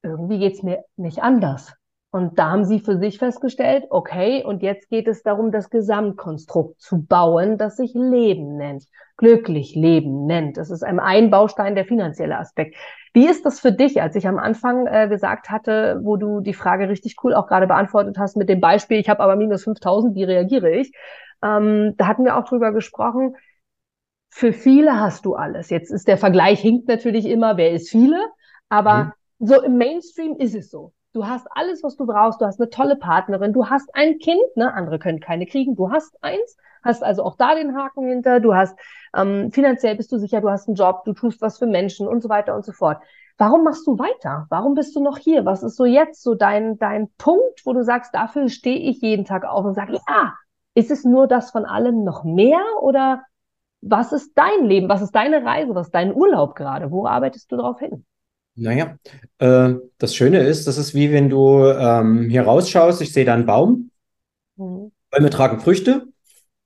A: irgendwie geht es mir nicht anders. Und da haben sie für sich festgestellt, okay, und jetzt geht es darum, das Gesamtkonstrukt zu bauen, das sich Leben nennt, glücklich Leben nennt. Das ist ein Baustein der finanzielle Aspekt. Wie ist das für dich, als ich am Anfang äh, gesagt hatte, wo du die Frage richtig cool auch gerade beantwortet hast mit dem Beispiel, ich habe aber minus 5000, wie reagiere ich? Ähm, da hatten wir auch drüber gesprochen, für viele hast du alles. Jetzt ist der Vergleich hinkt natürlich immer, wer ist viele, aber mhm. so im Mainstream ist es so. Du hast alles, was du brauchst. Du hast eine tolle Partnerin. Du hast ein Kind. Ne? Andere können keine kriegen. Du hast eins. Hast also auch da den Haken hinter. Du hast ähm, finanziell bist du sicher. Du hast einen Job. Du tust was für Menschen und so weiter und so fort. Warum machst du weiter? Warum bist du noch hier? Was ist so jetzt so dein dein Punkt, wo du sagst, dafür stehe ich jeden Tag auf und sage, ja, ist es nur das von allem noch mehr oder was ist dein Leben? Was ist deine Reise? Was ist dein Urlaub gerade? Wo arbeitest du darauf hin?
B: Naja, äh, das Schöne ist, das ist wie wenn du ähm, hier rausschaust, ich sehe da einen Baum, mhm. Bäume tragen Früchte.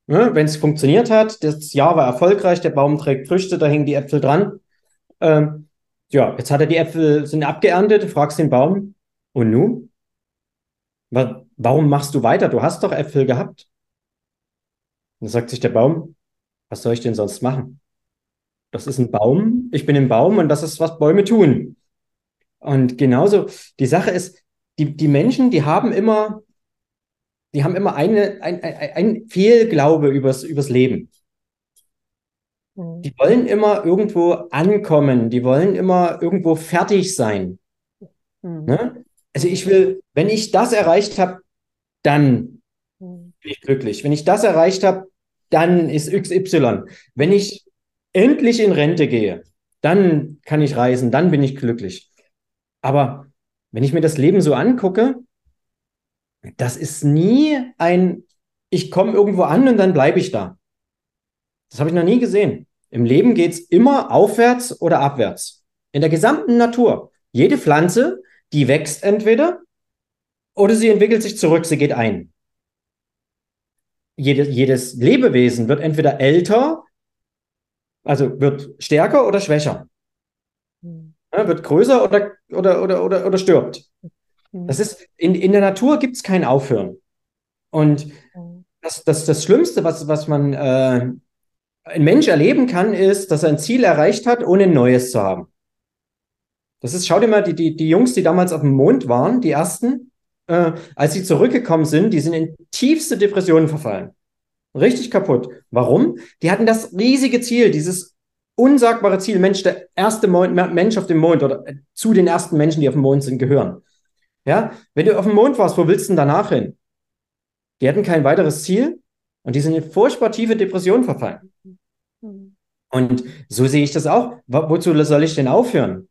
B: Ja, wenn es funktioniert hat, das Jahr war erfolgreich, der Baum trägt Früchte, da hängen die Äpfel dran. Ähm, ja, jetzt hat er die Äpfel, sind abgeerntet, du fragst den Baum, und nun? Warum machst du weiter? Du hast doch Äpfel gehabt. dann sagt sich der Baum, was soll ich denn sonst machen? Das ist ein Baum, ich bin im Baum und das ist, was Bäume tun. Und genauso, die Sache ist, die, die Menschen, die haben immer die haben immer eine, ein, ein, ein Fehlglaube übers, übers Leben. Mhm. Die wollen immer irgendwo ankommen, die wollen immer irgendwo fertig sein. Mhm. Ne? Also ich will, wenn ich das erreicht habe, dann mhm. bin ich glücklich. Wenn ich das erreicht habe, dann ist XY. Wenn ich endlich in Rente gehe, dann kann ich reisen, dann bin ich glücklich. Aber wenn ich mir das Leben so angucke, das ist nie ein, ich komme irgendwo an und dann bleibe ich da. Das habe ich noch nie gesehen. Im Leben geht es immer aufwärts oder abwärts. In der gesamten Natur. Jede Pflanze, die wächst entweder oder sie entwickelt sich zurück, sie geht ein. Jedes, jedes Lebewesen wird entweder älter, also wird stärker oder schwächer. Ja, wird größer oder, oder, oder, oder, oder stirbt. Hm. Das ist, in, in der Natur gibt es kein Aufhören. Und hm. das, das, das Schlimmste, was, was man äh, ein Mensch erleben kann, ist, dass er ein Ziel erreicht hat, ohne ein neues zu haben. Das ist, schau dir mal die, die, die Jungs, die damals auf dem Mond waren, die ersten, äh, als sie zurückgekommen sind, die sind in tiefste Depressionen verfallen. Richtig kaputt. Warum? Die hatten das riesige Ziel, dieses unsagbare Ziel, Mensch, der erste Mond, Mensch auf dem Mond oder äh, zu den ersten Menschen, die auf dem Mond sind, gehören. Ja, wenn du auf dem Mond warst, wo willst du denn danach hin? Die hatten kein weiteres Ziel und die sind in furchtbar tiefe Depressionen verfallen. Und so sehe ich das auch. Wozu soll ich denn aufhören?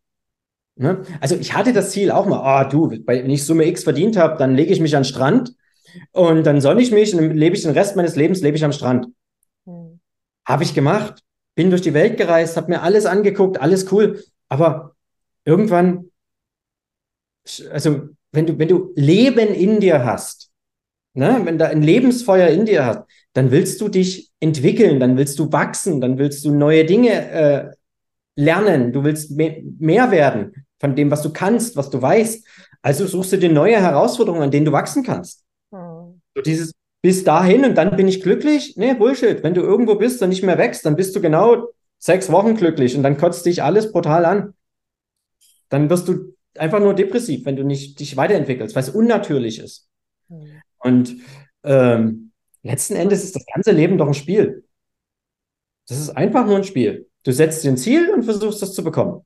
B: Ne? Also ich hatte das Ziel auch mal, ah oh, du, wenn ich Summe X verdient habe, dann lege ich mich an den Strand und dann sonne ich mich und dann lebe ich den Rest meines Lebens, lebe ich am Strand. Mhm. Habe ich gemacht, bin durch die Welt gereist, habe mir alles angeguckt, alles cool. Aber irgendwann, also wenn du, wenn du Leben in dir hast, ne, wenn da ein Lebensfeuer in dir hast, dann willst du dich entwickeln, dann willst du wachsen, dann willst du neue Dinge äh, lernen, du willst me mehr werden von dem, was du kannst, was du weißt. Also suchst du dir neue Herausforderungen, an denen du wachsen kannst. Mhm. So dieses bis dahin und dann bin ich glücklich? Nee, Bullshit. Wenn du irgendwo bist und nicht mehr wächst, dann bist du genau sechs Wochen glücklich und dann kotzt dich alles brutal an. Dann wirst du einfach nur depressiv, wenn du nicht dich weiterentwickelst, weil es unnatürlich ist. Mhm. Und ähm, letzten Endes ist das ganze Leben doch ein Spiel. Das ist einfach nur ein Spiel. Du setzt dir ein Ziel und versuchst das zu bekommen.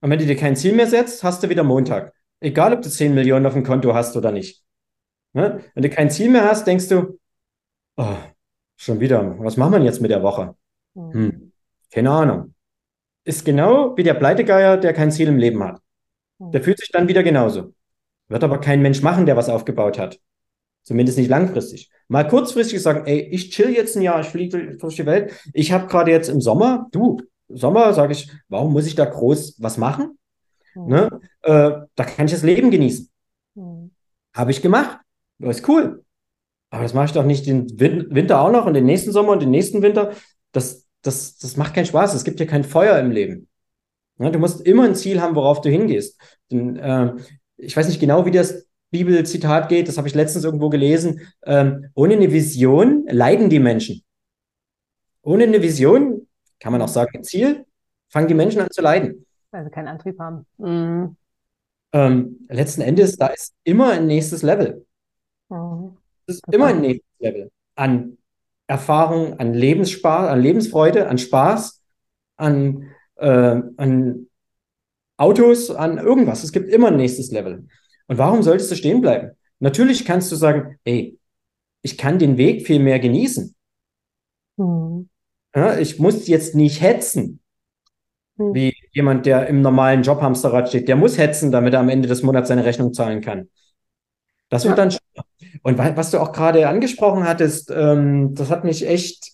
B: Und wenn du dir kein Ziel mehr setzt, hast du wieder Montag. Egal, ob du 10 Millionen auf dem Konto hast oder nicht. Ne? Wenn du kein Ziel mehr hast, denkst du, oh, schon wieder, was macht man jetzt mit der Woche? Mhm. Hm, keine Ahnung. Ist genau wie der Pleitegeier, der kein Ziel im Leben hat. Mhm. Der fühlt sich dann wieder genauso. Wird aber kein Mensch machen, der was aufgebaut hat. Zumindest nicht langfristig. Mal kurzfristig sagen, ey, ich chill jetzt ein Jahr, ich fliege durch die Welt. Ich habe gerade jetzt im Sommer, du, Sommer, sage ich, warum muss ich da groß was machen? Mhm. Ne? Äh, da kann ich das Leben genießen. Mhm. Habe ich gemacht. Das ist cool. Aber das mache ich doch nicht den Winter auch noch und den nächsten Sommer und den nächsten Winter. Das, das, das macht keinen Spaß. Es gibt ja kein Feuer im Leben. Ja, du musst immer ein Ziel haben, worauf du hingehst. Denn, äh, ich weiß nicht genau, wie das Bibelzitat geht, das habe ich letztens irgendwo gelesen, ähm, ohne eine Vision leiden die Menschen. Ohne eine Vision, kann man auch sagen, ein Ziel, fangen die Menschen an zu leiden.
A: Weil sie keinen Antrieb haben. Mhm.
B: Ähm, letzten Endes, da ist immer ein nächstes Level. Mhm. Es ist immer ein nächstes Level an Erfahrung, an Lebensspaß, an Lebensfreude, an Spaß, an, äh, an Autos, an irgendwas. Es gibt immer ein nächstes Level. Und warum solltest du stehen bleiben? Natürlich kannst du sagen, ey, ich kann den Weg viel mehr genießen. Mhm. Ja, ich muss jetzt nicht hetzen, mhm. wie jemand, der im normalen Jobhamsterrad steht. Der muss hetzen, damit er am Ende des Monats seine Rechnung zahlen kann. Das wird ja. dann schwer. Und was du auch gerade angesprochen hattest, ähm, das hat mich echt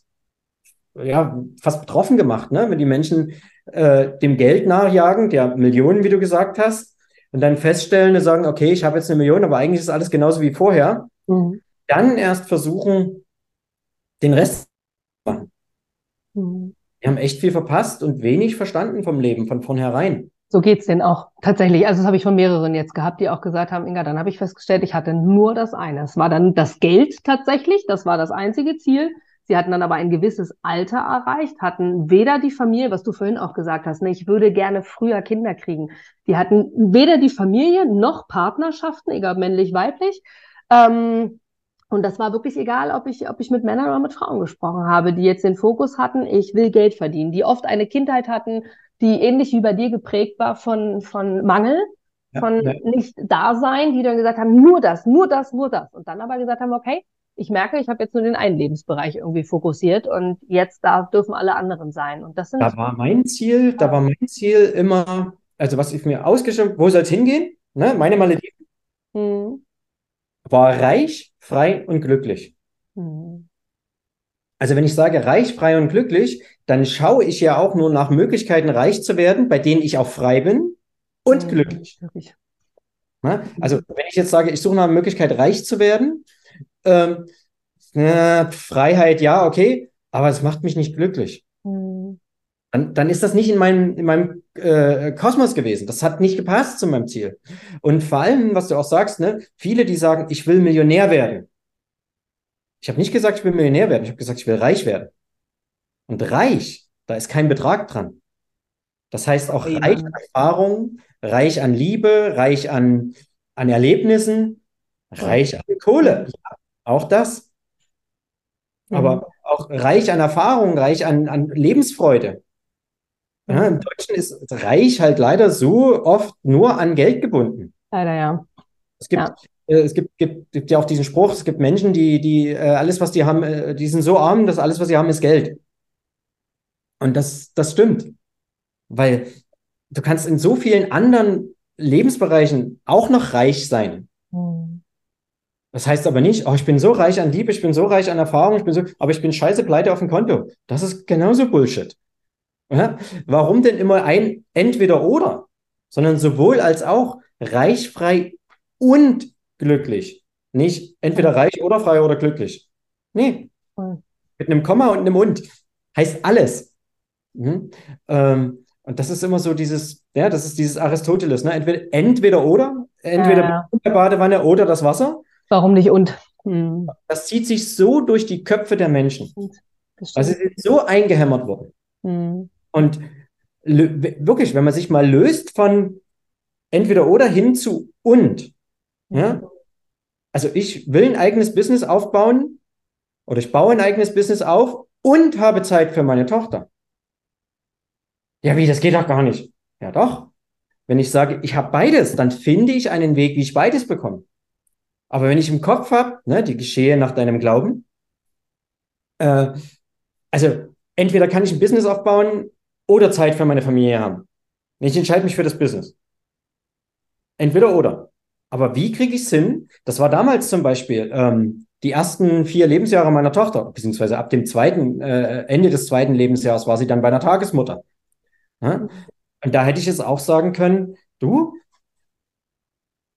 B: ja, fast betroffen gemacht, ne? wenn die Menschen äh, dem Geld nachjagen, der Millionen, wie du gesagt hast, und dann feststellen und sagen, okay, ich habe jetzt eine Million, aber eigentlich ist alles genauso wie vorher. Mhm. Dann erst versuchen, den Rest zu machen. Mhm. Wir haben echt viel verpasst und wenig verstanden vom Leben von vornherein.
A: So geht's denn auch tatsächlich. Also das habe ich von mehreren jetzt gehabt, die auch gesagt haben, Inga, dann habe ich festgestellt, ich hatte nur das eine. Es war dann das Geld tatsächlich, das war das einzige Ziel. Sie hatten dann aber ein gewisses Alter erreicht, hatten weder die Familie, was du vorhin auch gesagt hast, ne, ich würde gerne früher Kinder kriegen. Die hatten weder die Familie noch Partnerschaften, egal männlich, weiblich. Ähm, Und das war wirklich egal, ob ich, ob ich mit Männern oder mit Frauen gesprochen habe, die jetzt den Fokus hatten, ich will Geld verdienen, die oft eine Kindheit hatten, die ähnlich wie bei dir geprägt war von, von Mangel, ja, von ja. nicht Dasein, die dann gesagt haben, nur das, nur das, nur das. Und dann aber gesagt haben, okay, ich merke, ich habe jetzt nur den einen Lebensbereich irgendwie fokussiert und jetzt da dürfen alle anderen sein. Und das sind.
B: Da war mein Ziel, da war mein Ziel immer, also was ich mir ausgeschrieben, wo soll es hingehen? Ne? Meine Malediven. Hm. War reich, frei und glücklich. Hm. Also wenn ich sage reich, frei und glücklich, dann schaue ich ja auch nur nach Möglichkeiten, reich zu werden, bei denen ich auch frei bin und hm. glücklich. Na? Also wenn ich jetzt sage, ich suche nach einer Möglichkeit, reich zu werden, ähm, äh, Freiheit, ja, okay, aber es macht mich nicht glücklich. Mhm. Dann, dann ist das nicht in meinem, in meinem äh, Kosmos gewesen. Das hat nicht gepasst zu meinem Ziel. Und vor allem, was du auch sagst, ne, viele, die sagen, ich will Millionär werden. Ich habe nicht gesagt, ich will Millionär werden. Ich habe gesagt, ich will reich werden. Und reich, da ist kein Betrag dran. Das heißt auch reich an Erfahrung, reich an Liebe, reich an, an Erlebnissen, reich an Kohle. Ja, auch das. Mhm. Aber auch reich an Erfahrung, reich an, an Lebensfreude. Ja, Im Deutschen ist reich halt leider so oft nur an Geld gebunden.
A: Leider, ja.
B: Es gibt, ja. Äh, es gibt, gibt, gibt ja auch diesen Spruch, es gibt Menschen, die, die äh, alles, was die haben, äh, die sind so arm, dass alles, was sie haben, ist Geld. Und das, das stimmt. Weil du kannst in so vielen anderen Lebensbereichen auch noch reich sein. Mhm. Das heißt aber nicht, oh, ich bin so reich an Liebe, ich bin so reich an Erfahrung, ich bin so, aber ich bin scheiße pleite auf dem Konto. Das ist genauso Bullshit. Ja? Warum denn immer ein entweder oder, sondern sowohl als auch reich, frei und glücklich. Nicht entweder reich oder frei oder glücklich. Nee. Mit einem Komma und einem und. Heißt alles. Mhm. Ähm, und das ist immer so dieses, ja, das ist dieses Aristoteles, ne? Entweder, entweder oder, entweder ja. der Badewanne oder das Wasser.
A: Warum nicht und? Hm.
B: Das zieht sich so durch die Köpfe der Menschen. Also sie sind so eingehämmert worden. Hm. Und wirklich, wenn man sich mal löst von entweder oder hin zu und, ja, also ich will ein eigenes Business aufbauen oder ich baue ein eigenes Business auf und habe Zeit für meine Tochter. Ja, wie, das geht doch gar nicht. Ja, doch. Wenn ich sage, ich habe beides, dann finde ich einen Weg, wie ich beides bekomme. Aber wenn ich im Kopf habe, ne, die geschehe nach deinem Glauben, äh, also entweder kann ich ein Business aufbauen oder Zeit für meine Familie haben. Ich entscheide mich für das Business. Entweder oder. Aber wie kriege ich es hin? Das war damals zum Beispiel ähm, die ersten vier Lebensjahre meiner Tochter, beziehungsweise ab dem zweiten, äh, Ende des zweiten Lebensjahres war sie dann bei einer Tagesmutter. Ja? Und da hätte ich jetzt auch sagen können, du,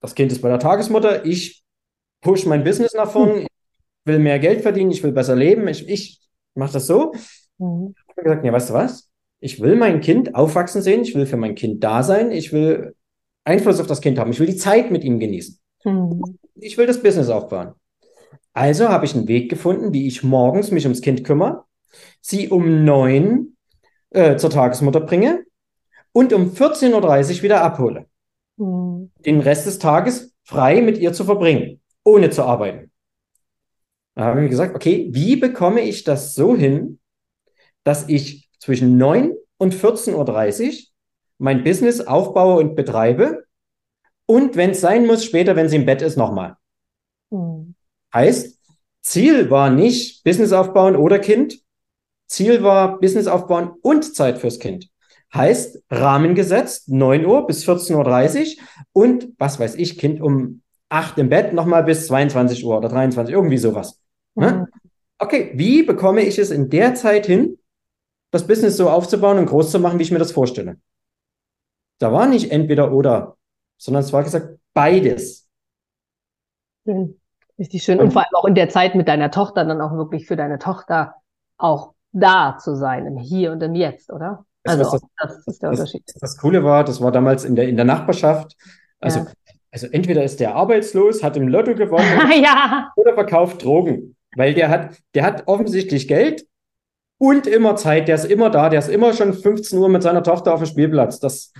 B: das Kind ist bei der Tagesmutter, ich push mein Business nach vorne, ich will mehr Geld verdienen, ich will besser leben, ich, ich mache das so. Mhm. Ich habe gesagt, ja, weißt du was? Ich will mein Kind aufwachsen sehen, ich will für mein Kind da sein, ich will Einfluss auf das Kind haben, ich will die Zeit mit ihm genießen. Mhm. Ich will das Business aufbauen. Also habe ich einen Weg gefunden, wie ich morgens mich ums Kind kümmere, sie um neun äh, zur Tagesmutter bringe und um 14.30 Uhr wieder abhole. Mhm. Den Rest des Tages frei mit ihr zu verbringen ohne zu arbeiten. Da habe ich gesagt, okay, wie bekomme ich das so hin, dass ich zwischen 9 und 14.30 Uhr mein Business aufbaue und betreibe und wenn es sein muss, später, wenn sie im Bett ist, nochmal. Mhm. Heißt, Ziel war nicht Business aufbauen oder Kind. Ziel war Business aufbauen und Zeit fürs Kind. Heißt, Rahmen gesetzt, 9 Uhr bis 14.30 Uhr und was weiß ich, Kind um 8 im Bett, nochmal bis 22 Uhr oder 23, irgendwie sowas. Mhm. Okay, wie bekomme ich es in der Zeit hin, das Business so aufzubauen und groß zu machen, wie ich mir das vorstelle? Da war nicht entweder oder, sondern es war gesagt beides.
A: Schön. Richtig schön. Und vor allem auch in der Zeit mit deiner Tochter dann auch wirklich für deine Tochter auch da zu sein, im Hier und im Jetzt, oder?
B: Also, das, das, ist der Unterschied. Das, das, Coole war, das war damals in der, in der Nachbarschaft. Also ja. Also entweder ist der arbeitslos, hat im Lotto gewonnen
A: ja.
B: oder verkauft Drogen. Weil der hat, der hat offensichtlich Geld und immer Zeit, der ist immer da, der ist immer schon 15 Uhr mit seiner Tochter auf dem Spielplatz. Das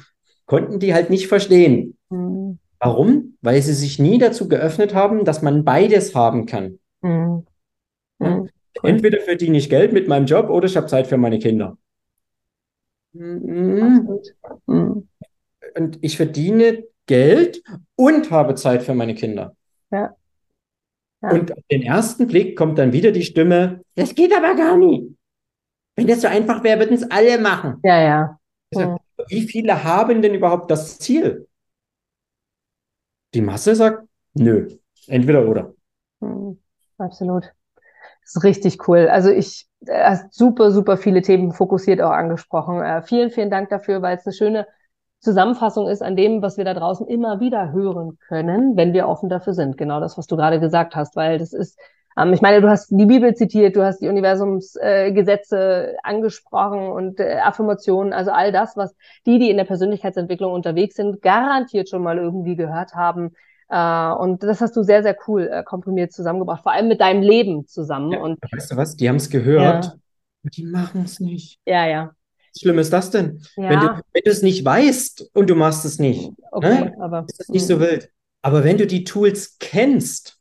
B: konnten die halt nicht verstehen. Mhm. Warum? Weil sie sich nie dazu geöffnet haben, dass man beides haben kann.
A: Mhm.
B: Ja.
A: Mhm.
B: Entweder verdiene ich Geld mit meinem Job oder ich habe Zeit für meine Kinder. Mhm.
A: Mhm.
B: Und ich verdiene Geld und habe Zeit für meine Kinder.
A: Ja. Ja.
B: Und auf den ersten Blick kommt dann wieder die Stimme, das geht aber gar nicht. Wenn das so einfach wäre, würden es alle machen.
A: Ja, ja. Mhm.
B: Wie viele haben denn überhaupt das Ziel? Die Masse sagt, nö, entweder oder.
A: Mhm. Absolut. Das ist richtig cool. Also ich äh, hast super, super viele Themen fokussiert auch angesprochen. Äh, vielen, vielen Dank dafür, weil es eine schöne Zusammenfassung ist an dem, was wir da draußen immer wieder hören können, wenn wir offen dafür sind. Genau das, was du gerade gesagt hast, weil das ist, ähm, ich meine, du hast die Bibel zitiert, du hast die Universumsgesetze äh, angesprochen und äh, Affirmationen, also all das, was die, die in der Persönlichkeitsentwicklung unterwegs sind, garantiert schon mal irgendwie gehört haben. Äh, und das hast du sehr, sehr cool äh, komprimiert zusammengebracht, vor allem mit deinem Leben zusammen.
B: Ja,
A: Und
B: weißt du was? Die haben es gehört,
A: Ja.
B: die machen es nicht.
A: ja, ja,
B: Wie schlimm ist das denn? Wenn du,
A: ja,
B: wenn du es nicht weißt und du machst es nicht,
A: okay,
B: ne?
A: aber
B: ist das nicht so
A: mm,
B: wild. Aber wenn du die Tools kennst,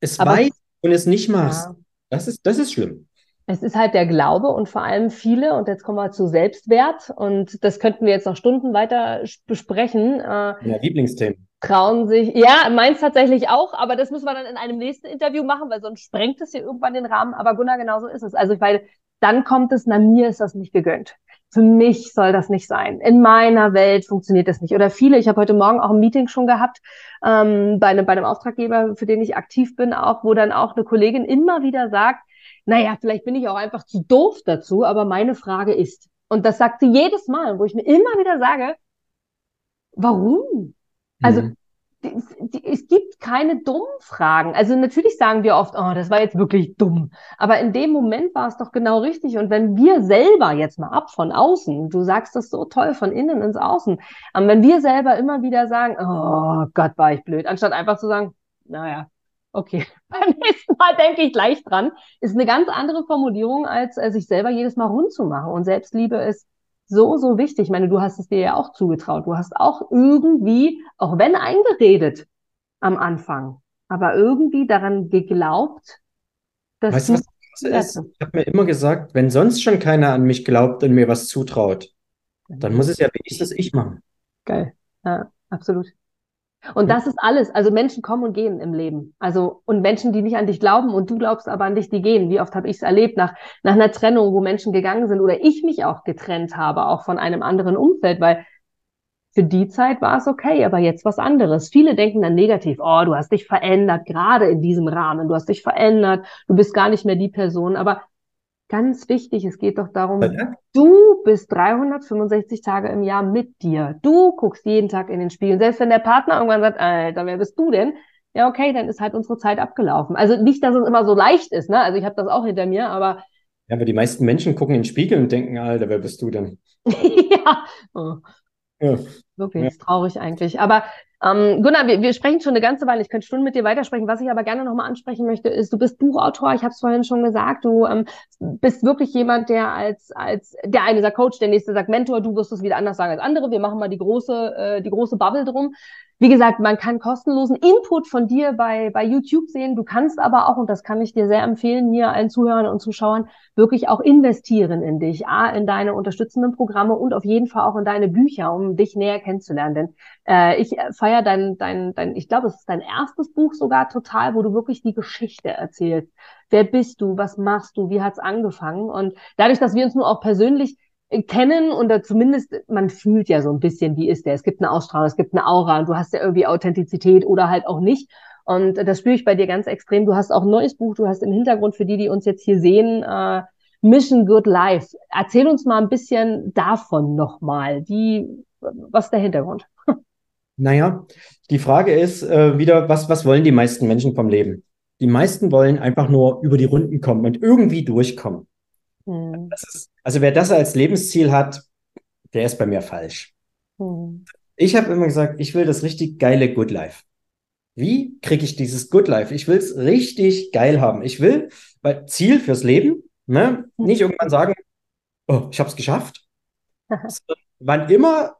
B: es
A: Aber-
B: weißt und es nicht machst,
A: ja.
B: das ist, das ist schlimm.
A: Es ist halt der Glaube und vor allem viele, und jetzt kommen wir zu Selbstwert, und das könnten wir jetzt noch Stunden weiter besprechen, äh,
B: Ja, Lieblingsthema.
A: trauen sich, ja, meins tatsächlich auch, aber das müssen wir dann in einem nächsten Interview machen, weil sonst sprengt es hier irgendwann den Rahmen. Aber Gunnar, genau so ist es. Also, weil dann kommt es, na, mir ist das nicht gegönnt. Für mich soll das nicht sein. In meiner Welt funktioniert das nicht. Oder viele, ich habe heute Morgen auch ein Meeting schon gehabt ähm, bei, einem, bei einem Auftraggeber, für den ich aktiv bin, auch, wo dann auch eine Kollegin immer wieder sagt, naja, vielleicht bin ich auch einfach zu doof dazu, aber meine Frage ist, und das sagt sie jedes Mal, wo ich mir immer wieder sage, warum? Also,
B: Mhm.
A: Es gibt keine dummen Fragen. Also natürlich sagen wir oft, oh, das war jetzt wirklich dumm. Aber in dem Moment war es doch genau richtig. Und wenn wir selber jetzt mal ab von außen, du sagst das so toll von innen ins Außen, ähm, wenn wir selber immer wieder sagen, oh Gott, war ich blöd, anstatt einfach zu sagen, naja, okay, beim nächsten Mal denke ich gleich dran, ist eine ganz andere Formulierung, als äh, sich selber jedes Mal rund zu machen. Und Selbstliebe ist so, so wichtig. Ich meine, du hast es dir ja auch zugetraut. Du hast auch irgendwie, auch wenn eingeredet am Anfang, aber irgendwie daran geglaubt, dass
B: Weißt du, was das ist? Ich habe mir immer gesagt, wenn sonst schon keiner an mich glaubt und mir was zutraut, dann muss es ja wenigstens ich machen.
A: Geil. Ja, absolut. Und das ist alles. Also Menschen kommen und gehen im Leben. Also, und Menschen, die nicht an dich glauben und du glaubst aber an dich, die gehen. Wie oft habe ich es erlebt nach, nach einer Trennung, wo Menschen gegangen sind oder ich mich auch getrennt habe, auch von einem anderen Umfeld, weil für die Zeit war es okay, aber jetzt was anderes. Viele denken dann negativ, oh, du hast dich verändert, gerade in diesem Rahmen, du hast dich verändert, du bist gar nicht mehr die Person. Aber ganz wichtig, es geht doch darum,
B: Ja.
A: Du bist 365 Tage im Jahr mit dir. Du guckst jeden Tag in den Spiegel. Selbst wenn der Partner irgendwann sagt, Alter, wer bist du denn? Ja, okay, dann ist halt unsere Zeit abgelaufen. Also nicht, dass es immer so leicht ist, ne? Also ich habe das auch hinter mir, aber
B: Ja, aber die meisten Menschen gucken in den Spiegel und denken, Alter, wer bist du denn?
A: ja, oh,
B: Ja.
A: wirklich
B: Ja.
A: ist traurig eigentlich. Aber ähm, Gunnar, wir, wir sprechen schon eine ganze Weile. Ich könnte Stunden mit dir weitersprechen. Was ich aber gerne nochmal ansprechen möchte, ist, du bist Buchautor. Ich habe es vorhin schon gesagt. Du ähm, bist wirklich jemand, der als als der eine sagt Coach, der nächste sagt Mentor. Du wirst es wieder anders sagen als andere. Wir machen mal die große äh, die große Bubble drum. Wie gesagt, man kann kostenlosen Input von dir bei, bei YouTube sehen. Du kannst aber auch, und das kann ich dir sehr empfehlen, hier allen Zuhörern und Zuschauern, wirklich auch investieren in dich. A, in deine unterstützenden Programme und auf jeden Fall auch in deine Bücher, um dich näher kennenzulernen. Denn äh, ich feiere dein, dein, dein, ich glaube, es ist dein erstes Buch sogar total, wo du wirklich die Geschichte erzählst. Wer bist du? Was machst du? Wie hat's angefangen? Und dadurch, dass wir uns nur auch persönlich kennen oder zumindest man fühlt ja so ein bisschen, wie ist der. Es gibt eine Ausstrahlung, es gibt eine Aura und du hast ja irgendwie Authentizität oder halt auch nicht. Und das spüre ich bei dir ganz extrem. Du hast auch ein neues Buch, du hast im Hintergrund für die, die uns jetzt hier sehen, äh, Mission Good Life. Erzähl uns mal ein bisschen davon nochmal. Wie, was ist der Hintergrund?
B: Naja, die Frage ist äh, wieder, was, was wollen die meisten Menschen vom Leben? Die meisten wollen einfach nur über die Runden kommen und irgendwie durchkommen.
A: Hm.
B: Das ist, also wer das als Lebensziel hat, der ist bei mir falsch.
A: Hm.
B: Ich habe immer gesagt, ich will das richtig geile Good Life. Wie kriege ich dieses Good Life? Ich will es richtig geil haben. Ich will, weil Ziel fürs Leben, ne, nicht irgendwann sagen, oh, ich habe es geschafft. Wann immer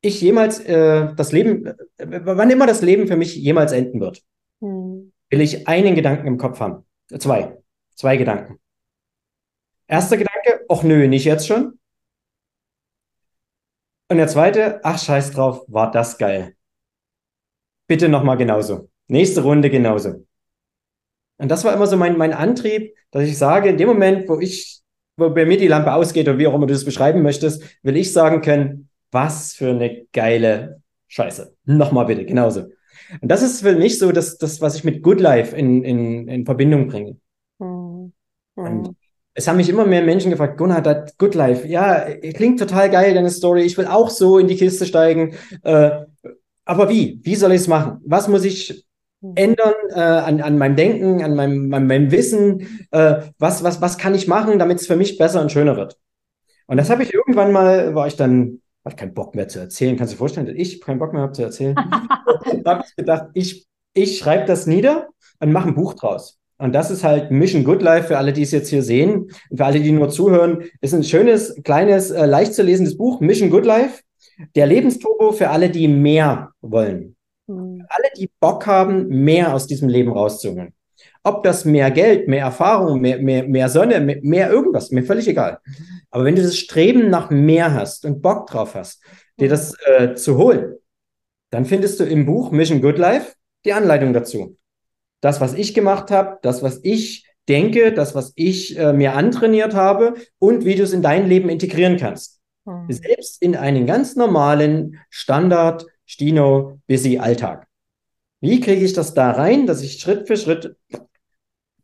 B: ich jemals äh, das Leben, äh, wann immer das Leben für mich jemals enden wird.
A: Hm.
B: will ich einen Gedanken im Kopf haben. Zwei. Zwei Gedanken. Erster Gedanke, ach nö, nicht jetzt schon. Und der zweite, ach scheiß drauf, war das geil. Bitte nochmal genauso. Nächste Runde genauso. Und das war immer so mein, mein Antrieb, dass ich sage, in dem Moment, wo ich, wo bei mir die Lampe ausgeht oder wie auch immer du das beschreiben möchtest, will ich sagen können, was für eine geile Scheiße. Nochmal bitte, genauso. Und das ist für mich so das, das was ich mit Good Life in, in, in Verbindung bringe. Mhm. Und es haben mich immer mehr Menschen gefragt, Gunnar, das Good Life, ja, klingt total geil, deine Story, ich will auch so in die Kiste steigen. Äh, aber wie? Wie soll ich es machen? Was muss ich ändern äh, an, an meinem Denken, an meinem, meinem, meinem Wissen? Äh, was, was, was kann ich machen, damit es für mich besser und schöner wird? Und das habe ich irgendwann mal, war ich dann, habe keinen Bock mehr zu erzählen. Kannst du dir vorstellen, dass ich keinen Bock mehr habe zu erzählen? da habe ich gedacht, ich, ich schreibe das nieder und mache ein Buch draus. Und das ist halt Mission Good Life für alle, die es jetzt hier sehen und für alle, die nur zuhören. Ist ein schönes, kleines, äh, leicht zu lesendes Buch, Mission Good Life. Der Lebensturbo für alle, die mehr wollen. Mhm. Alle, die Bock haben, mehr aus diesem Leben rauszuholen. Ob das mehr Geld, mehr Erfahrung, mehr, mehr, mehr Sonne, mehr, mehr irgendwas, mir völlig egal. Aber wenn du das Streben nach mehr hast und Bock drauf hast, dir das äh, zu holen, dann findest du im Buch Mission Good Life die Anleitung dazu. Das, was ich gemacht habe, das, was ich denke, das, was ich äh, mir antrainiert habe und wie du es in dein Leben integrieren kannst. Mhm. Selbst in einen ganz normalen Standard Stino Busy Alltag. Wie kriege ich das da rein, dass ich Schritt für Schritt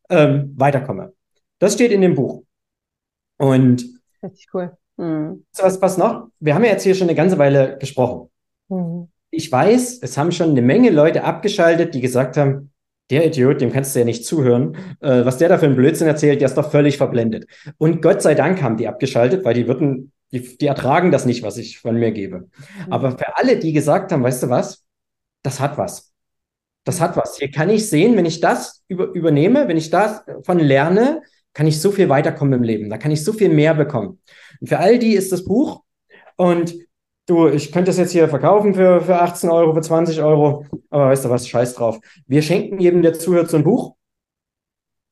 B: ähm, weiterkomme? Das steht in dem Buch. Und
A: Richtig cool. Mhm.
B: Was, was noch? Wir haben ja jetzt hier schon eine ganze Weile gesprochen. Mhm. Ich weiß, es haben schon eine Menge Leute abgeschaltet, die gesagt haben, der Idiot, dem kannst du ja nicht zuhören. Äh, was der da für einen Blödsinn erzählt, der ist doch völlig verblendet. Und Gott sei Dank haben die abgeschaltet, weil die würden die, die ertragen das nicht, was ich von mir gebe. Mhm. Aber für alle, die gesagt haben, weißt du was, das hat was. Das hat was. Hier kann ich sehen, wenn ich das über, übernehme, wenn ich davon lerne, kann ich so viel weiterkommen im Leben. Da kann ich so viel mehr bekommen. Und für all die ist das Buch. Und du, ich könnte das jetzt hier verkaufen für, für 18 Euro, für 20 Euro. Aber weißt du was, scheiß drauf. Wir schenken jedem, der zuhört, so ein Buch.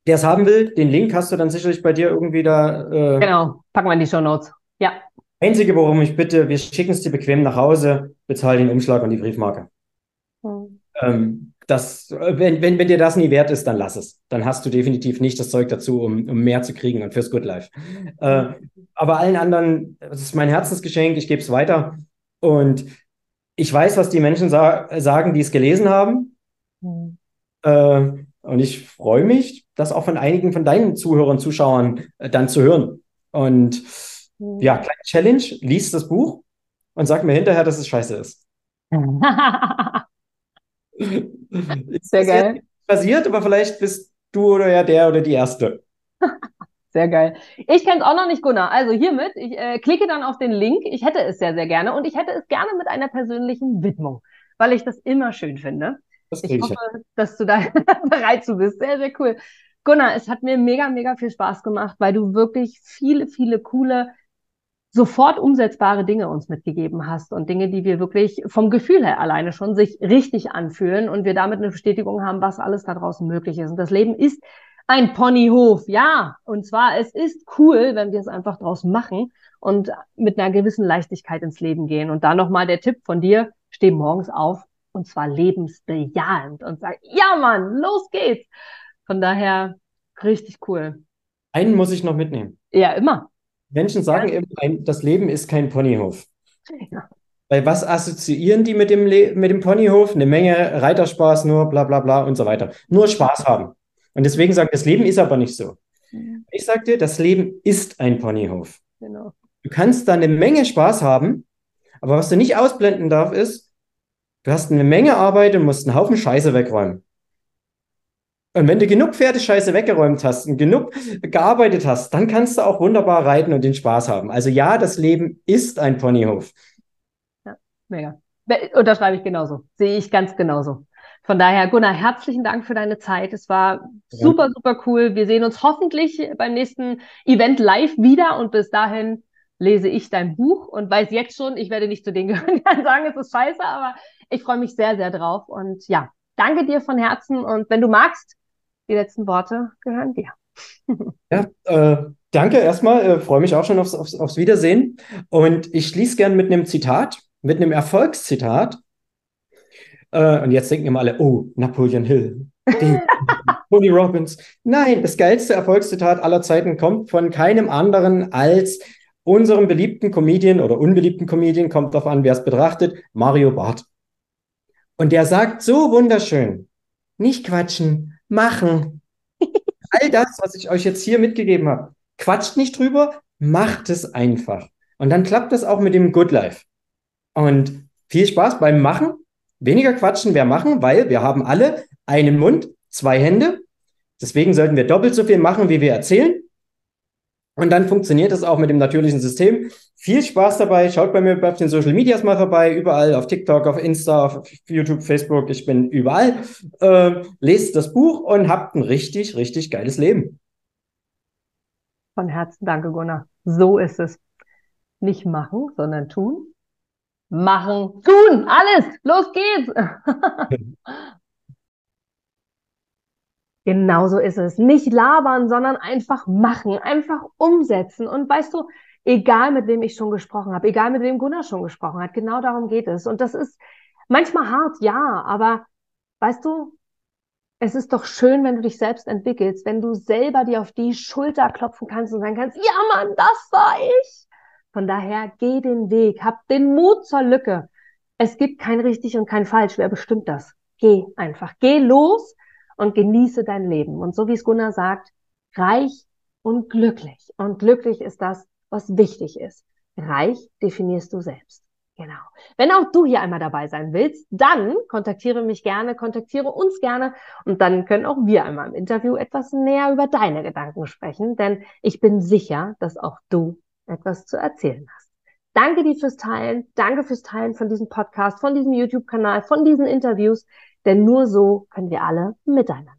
B: Der es haben will, den Link hast du dann sicherlich bei dir irgendwie da.
A: Äh, genau, packen wir in die Show Notes. Ja.
B: Einzige, worum ich bitte, wir schicken es dir bequem nach Hause, bezahl den Umschlag und die Briefmarke. Mhm. Ähm, das, wenn, wenn, wenn dir das nie wert ist, dann lass es. Dann hast du definitiv nicht das Zeug dazu, um, um mehr zu kriegen und fürs Good Life. Äh, aber allen anderen, das ist mein Herzensgeschenk, ich gebe es weiter. Und ich weiß, was die Menschen sa sagen, die es gelesen haben. Mhm. Äh, und ich freue mich, das auch von einigen von deinen Zuhörern, Zuschauern äh, dann zu hören. Und ja, kleine Challenge, lies das Buch und sag mir hinterher, dass es scheiße ist.
A: Sehr geil.
B: Passiert, aber vielleicht bist du oder ja der oder die Erste.
A: Sehr geil. Ich kenne es auch noch nicht, Gunnar. Also hiermit, ich äh, klicke dann auf den Link. Ich hätte es sehr, sehr gerne und ich hätte es gerne mit einer persönlichen Widmung, weil ich das immer schön finde. ich hoffe, ja. dass du da bereit zu bist. Sehr, sehr cool. Gunnar, es hat mir mega, mega viel Spaß gemacht, weil du wirklich viele, viele coole sofort umsetzbare Dinge uns mitgegeben hast und Dinge, die wir wirklich vom Gefühl her alleine schon sich richtig anfühlen und wir damit eine Bestätigung haben, was alles da draußen möglich ist. Und das Leben ist ein Ponyhof, ja. Und zwar, es ist cool, wenn wir es einfach draus machen und mit einer gewissen Leichtigkeit ins Leben gehen. Und da nochmal der Tipp von dir, steh morgens auf und zwar lebensbejahend und sag, ja Mann, los geht's. Von daher richtig cool.
B: Einen muss ich noch mitnehmen.
A: Ja, immer.
B: Menschen sagen immer, das Leben ist kein Ponyhof. Ja. Weil was assoziieren die mit dem, Le mit dem Ponyhof? Eine Menge Reiterspaß, nur bla bla bla und so weiter. Nur Spaß haben. Und deswegen sagt, das Leben ist aber nicht so. Mhm. Ich sage dir, das Leben ist ein Ponyhof. Genau. Du kannst da eine Menge Spaß haben, aber was du nicht ausblenden darfst, ist, du hast eine Menge Arbeit und musst einen Haufen Scheiße wegräumen. Und wenn du genug Pferdescheiße weggeräumt hast und genug gearbeitet hast, dann kannst du auch wunderbar reiten und den Spaß haben. Also ja, das Leben ist ein Ponyhof.
A: Ja, mega. Unterschreibe ich genauso. Sehe ich ganz genauso. Von daher, Gunnar, herzlichen Dank für deine Zeit. Es war super, super cool. Wir sehen uns hoffentlich beim nächsten Event live wieder und bis dahin lese ich dein Buch und weiß jetzt schon, ich werde nicht zu denen gehören, die sagen, es ist scheiße, aber ich freue mich sehr, sehr drauf. Und ja, danke dir von Herzen und wenn du magst, die letzten Worte gehören dir.
B: ja, äh, danke erstmal. Äh, Freue mich auch schon aufs, aufs, aufs Wiedersehen. Und ich schließe gern mit einem Zitat, mit einem Erfolgszitat. Äh, und jetzt denken immer alle, oh, Napoleon Hill. Tony Robbins. Nein, das geilste Erfolgszitat aller Zeiten kommt von keinem anderen als unserem beliebten Comedian oder unbeliebten Comedian, kommt darauf an, wer es betrachtet, Mario Barth. Und der sagt so wunderschön, nicht quatschen, machen. All das, was ich euch jetzt hier mitgegeben habe, quatscht nicht drüber, macht es einfach. Und dann klappt das auch mit dem Good Life. Und viel Spaß beim Machen. Weniger quatschen, mehr machen, weil wir haben alle einen Mund, zwei Hände. Deswegen sollten wir doppelt so viel machen, wie wir erzählen. Und dann funktioniert das auch mit dem natürlichen System. Viel Spaß dabei. Schaut bei mir auf den Social Medias mal vorbei. Überall auf TikTok, auf Insta, auf YouTube, Facebook. Ich bin überall. Äh, lest das Buch und habt ein richtig, richtig geiles Leben.
A: Von Herzen danke, Gunnar. So ist es. Nicht machen, sondern tun. Machen, tun, alles. Los geht's. Genauso ist es. Nicht labern, sondern einfach machen, einfach umsetzen. Und weißt du, egal mit wem ich schon gesprochen habe, egal mit wem Gunnar schon gesprochen hat, genau darum geht es. Und das ist manchmal hart, ja, aber weißt du, es ist doch schön, wenn du dich selbst entwickelst, wenn du selber dir auf die Schulter klopfen kannst und sagen kannst, ja Mann, das war ich. Von daher geh den Weg, hab den Mut zur Lücke. Es gibt kein richtig und kein falsch. Wer bestimmt das? Geh einfach. Geh los und genieße dein Leben. Und so wie es Gunnar sagt, reich und glücklich. Und glücklich ist das, was wichtig ist. Reich definierst du selbst. Genau. Wenn auch du hier einmal dabei sein willst, dann kontaktiere mich gerne, kontaktiere uns gerne und dann können auch wir einmal im Interview etwas näher über deine Gedanken sprechen, denn ich bin sicher, dass auch du etwas zu erzählen hast. Danke dir fürs Teilen, danke fürs Teilen von diesem Podcast, von diesem YouTube-Kanal, von diesen Interviews denn nur so können wir alle miteinander